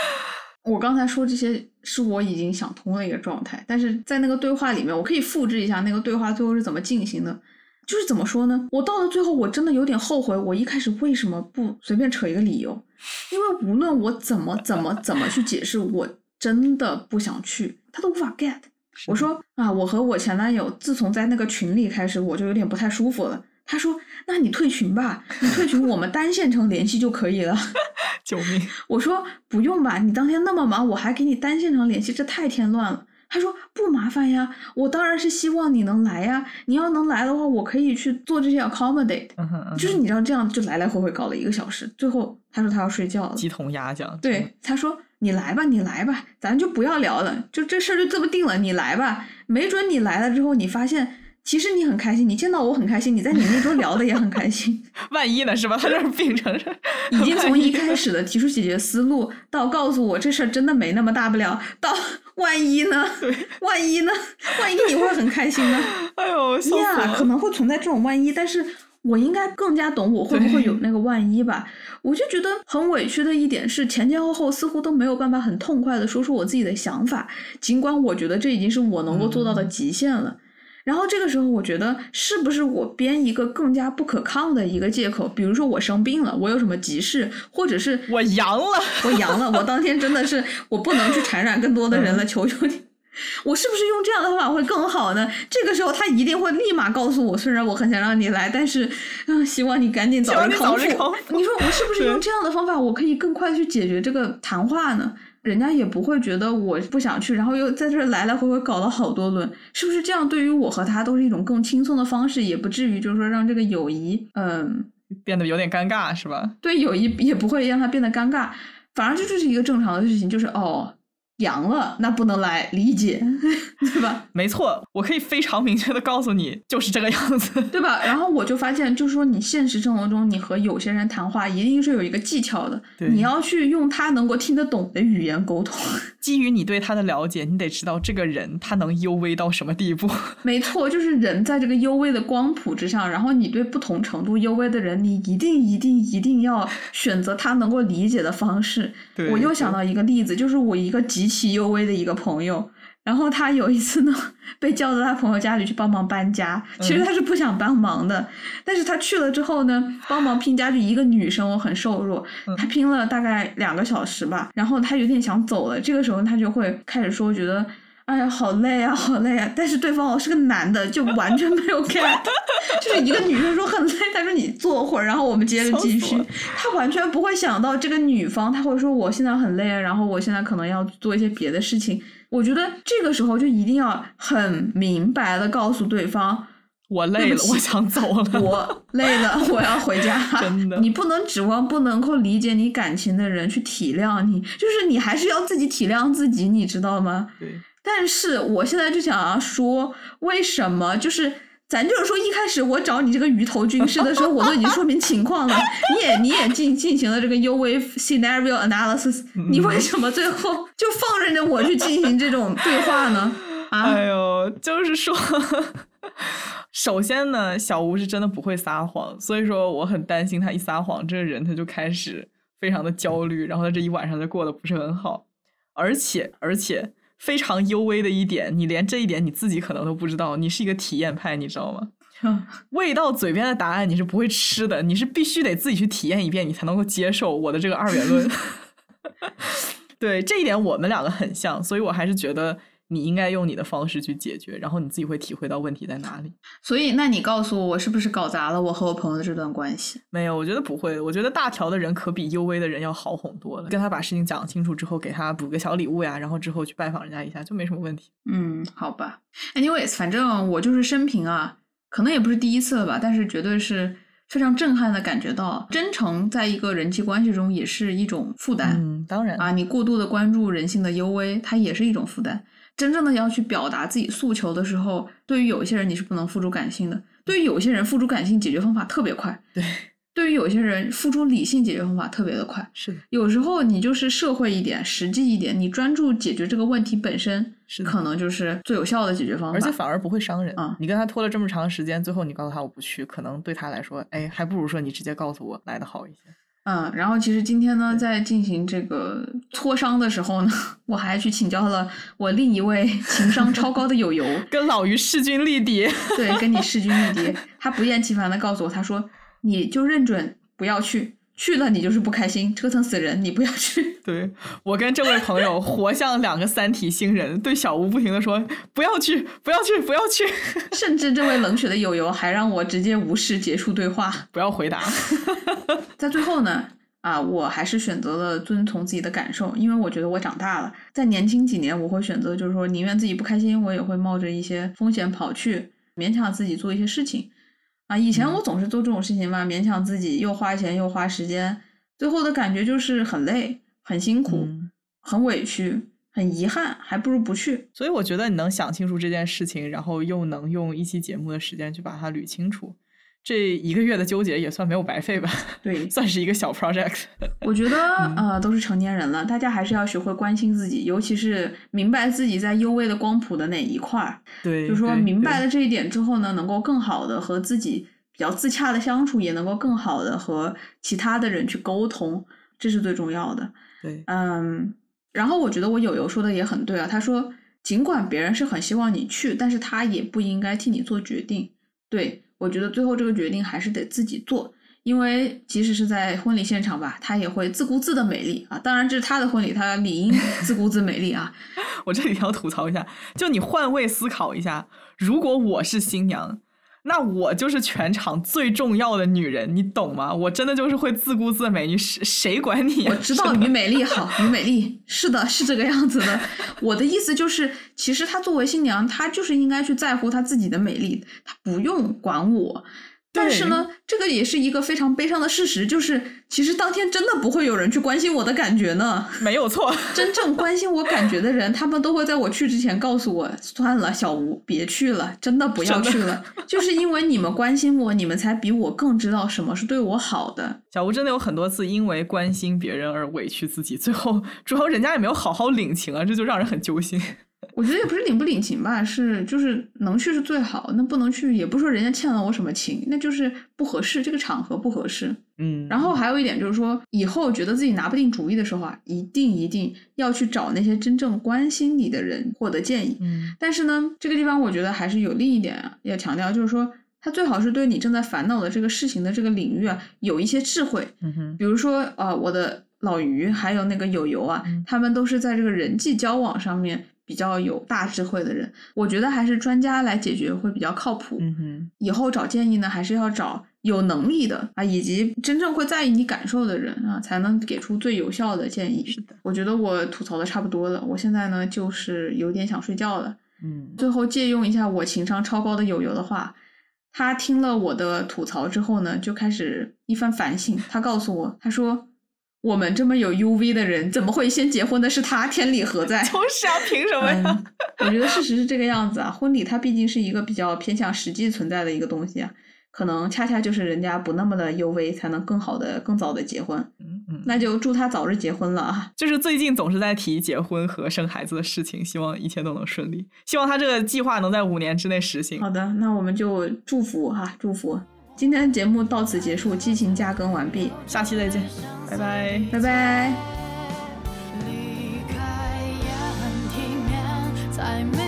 我刚才说这些是我已经想通了一个状态，但是在那个对话里面，我可以复制一下那个对话最后是怎么进行的。就是怎么说呢？我到了最后，我真的有点后悔，我一开始为什么不随便扯一个理由？因为无论我怎么怎么怎么去解释，我真的不想去，他都无法 get。我说啊，我和我前男友自从在那个群里开始，我就有点不太舒服了。他说：“那你退群吧，你退群，我们单线程联系就可以了。”救命！我说不用吧，你当天那么忙，我还给你单线程联系，这太添乱了。他说不麻烦呀，我当然是希望你能来呀。你要能来的话，我可以去做这些 accommodate。嗯哼，嗯哼就是你知道这样就来来回回搞了一个小时，最后他说他要睡觉了。鸡同鸭讲。对，他说你来吧，你来吧，咱就不要聊了，就这事儿就这么定了，你来吧。没准你来了之后，你发现其实你很开心，你见到我很开心，你在你那桌聊的也很开心。万一呢？是吧？他这是病成是 已经从一一开始的提出解决思路，到告诉我这事儿真的没那么大不了，到万一呢？万一呢？万一你会很开心呢？哎呦，笑死呀，我可能会存在这种万一，但是我应该更加懂我会不会有那个万一吧。我就觉得很委屈的一点是，前前后后似乎都没有办法很痛快的说出我自己的想法，尽管我觉得这已经是我能够做到的嗯极限了。然后这个时候，我觉得是不是我编一个更加不可抗的一个借口，比如说我生病了，我有什么急事，或者是我阳了，我阳了，我当天真的是 我不能去传染更多的人了，嗯求求你。我是不是用这样的方法会更好呢？这个时候他一定会立马告诉我，虽然我很想让你来，但是，嗯，希望你赶紧早日康复。你说我是不是用这样的方法，我可以更快去解决这个谈话呢？人家也不会觉得我不想去，然后又在这儿来来回回搞了好多轮，是不是这样？对于我和他都是一种更轻松的方式，也不至于就是说让这个友谊，嗯，变得有点尴尬，是吧？对友谊也不会让他变得尴尬，反而这就是一个正常的事情，就是哦，阳了那不能来，理解，对吧？没错，我可以非常明确的告诉你，就是这个样子。对吧？然后我就发现，就是说你现实生活中，你和有些人谈话一定是有一个技巧的，你要去用他能够听得懂的语言沟通。基于你对他的了解，你得知道这个人他能优微到什么地步。没错，就是人在这个优微的光谱之上，然后你对不同程度优微的人，你一定一定一定要选择他能够理解的方式。我又想到一个例子，就是我一个极其优微的一个朋友，然后他有一次呢被叫到他朋友家里去帮忙搬家，其实嗯他是不想帮忙的，但是他去了之后呢，帮忙拼家具，一个女生我很瘦弱，嗯她拼了大概两个小时吧，然后她有点想走了，这个时候她就会开始说，觉得。哎呀，好累啊，好累啊！但是对方哦是个男的，就完全没有 get，就是一个女生说很累，他说你坐会儿，然后我们接着继续。他完全不会想到这个女方，他会说我现在很累啊，然后我现在可能要做一些别的事情。我觉得这个时候就一定要很明白的告诉对方，我累了，我想走了。我累了，我要回家。真的你不能指望不能够理解你感情的人去体谅你，就是你还是要自己体谅自己，你知道吗？对，但是我现在就想要说，为什么？就是咱就是说一开始我找你这个鱼头军师的时候，我都已经说明情况了，你也你也进进行了这个 U V scenario analysis，你为什么最后就放任着我去进行这种对话呢？啊，哎呦，就是说，首先呢，小吴是真的不会撒谎，所以说我很担心他一撒谎，这个人他就开始非常的焦虑，然后他这一晚上就过得不是很好，而且而且非常幽微的一点，你连这一点你自己可能都不知道，你是一个体验派，你知道吗？喂到嘴边的答案你是不会吃的，你是必须得自己去体验一遍，你才能够接受我的这个二元论。对这一点我们两个很像，所以我还是觉得你应该用你的方式去解决，然后你自己会体会到问题在哪里。所以那你告诉我，我是不是搞砸了我和我朋友的这段关系？没有，我觉得不会。我觉得大条的人可比幽微的人要好哄多了。跟他把事情讲清楚之后，给他补个小礼物呀，然后之后去拜访人家一下，就没什么问题。嗯，好吧。Anyways，反正我就是生平啊，可能也不是第一次了吧，但是绝对是非常震撼的感觉到，真诚在一个人际关系中也是一种负担、嗯，当然啊。你过度的关注人性的幽微，它也是一种负担。真正的要去表达自己诉求的时候，对于有一些人你是不能付诸感性的，对于有些人付诸感性解决方法特别快，对，对于有些人付诸理性解决方法特别的快。是的，有时候你就是社会一点、实际一点，你专注解决这个问题本身，是可能就是最有效的解决方法。而且反而不会伤人。啊你跟他拖了这么长时间，最后你告诉他我不去，可能对他来说，哎，还不如说你直接告诉我来的好一些。嗯，然后其实今天呢，在进行这个磋商的时候呢，我还去请教了我另一位情商超高的友友，跟老于势均力敌。对，跟你势均力敌。他不厌其烦的告诉我，他说你就认准不要去，去了你就是不开心，折腾死人，你不要去。对我跟这位朋友活像两个三体星人，对小吴不停的说不要去，不要去，不要去，甚至这位冷血的友友还让我直接无视结束对话。不要回答。在最后呢，啊，我还是选择了遵从自己的感受，因为我觉得我长大了。在年轻几年，我会选择就是说，宁愿自己不开心，我也会冒着一些风险跑去勉强自己做一些事情。啊，以前我总是做这种事情嘛，勉强自己又花钱又花时间，最后的感觉就是很累、很辛苦、嗯。很委屈、很遗憾，还不如不去。所以我觉得你能想清楚这件事情，然后又能用一期节目的时间去把它捋清楚，这一个月的纠结也算没有白费吧？对，算是一个小 project。我觉得呃，都是成年人了，大家还是要学会关心自己，尤其是明白自己在 U V 的光谱的哪一块儿。对，就是说明白了这一点之后呢，能够更好的和自己比较自洽的相处，也能够更好的和其他的人去沟通，这是最重要的。对，嗯，然后我觉得我友友说的也很对啊，他说尽管别人是很希望你去，但是他也不应该替你做决定。对我觉得最后这个决定还是得自己做。因为即使是在婚礼现场吧，他也会自顾自的美丽啊。当然，这是他的婚礼，他理应自顾自美丽啊。我这里要吐槽一下，就你换位思考一下，如果我是新娘，那我就是全场最重要的女人，你懂吗？我真的就是会自顾自美，你谁谁管你呀？我知道于美丽好，于美丽是的，是这个样子的。我的意思就是，其实她作为新娘，她就是应该去在乎她自己的美丽，她不用管我。但是呢，这个也是一个非常悲伤的事实，就是其实当天真的不会有人去关心我的感觉呢。没有错，真正关心我感觉的人，他们都会在我去之前告诉我：算了，小吴，别去了，真的不要去了。就是因为你们关心我，你们才比我更知道什么是对我好的。小吴真的有很多次因为关心别人而委屈自己，最后主要人家也没有好好领情啊，这就让人很揪心。我觉得也不是领不领情吧，是就是能去是最好，那不能去也不是说人家欠了我什么情，那就是不合适，这个场合不合适。嗯，然后还有一点就是说，以后觉得自己拿不定主意的时候啊，一定一定要去找那些真正关心你的人获得建议。嗯但是呢，这个地方我觉得还是有另一点啊要强调，就是说他最好是对你正在烦恼的这个事情的这个领域啊有一些智慧。嗯哼，比如说，呃，我的老于还有那个友友啊，嗯他们都是在这个人际交往上面比较有大智慧的人。我觉得还是专家来解决会比较靠谱。嗯哼，以后找建议呢，还是要找有能力的啊，以及真正会在意你感受的人啊，才能给出最有效的建议。是的，我觉得我吐槽的差不多了，我现在呢就是有点想睡觉了。嗯最后借用一下我情商超高的友友的话，他听了我的吐槽之后呢，就开始一番反省。他告诉我，他说：“我们这么有 UV 的人，怎么会先结婚的是他？天理何在？”就是啊，凭什么呀？嗯，我觉得事实是这个样子啊。婚礼它毕竟是一个比较偏向实际存在的一个东西啊，可能恰恰就是人家不那么的 UV，才能更好的、更早的结婚。嗯嗯，那就祝他早日结婚了啊！就是最近总是在提结婚和生孩子的事情，希望一切都能顺利，希望他这个计划能在五年之内实行。好的，那我们就祝福哈，祝福。今天的节目到此结束激情加更完毕。下期再见。拜拜。拜拜。离开也很体面才没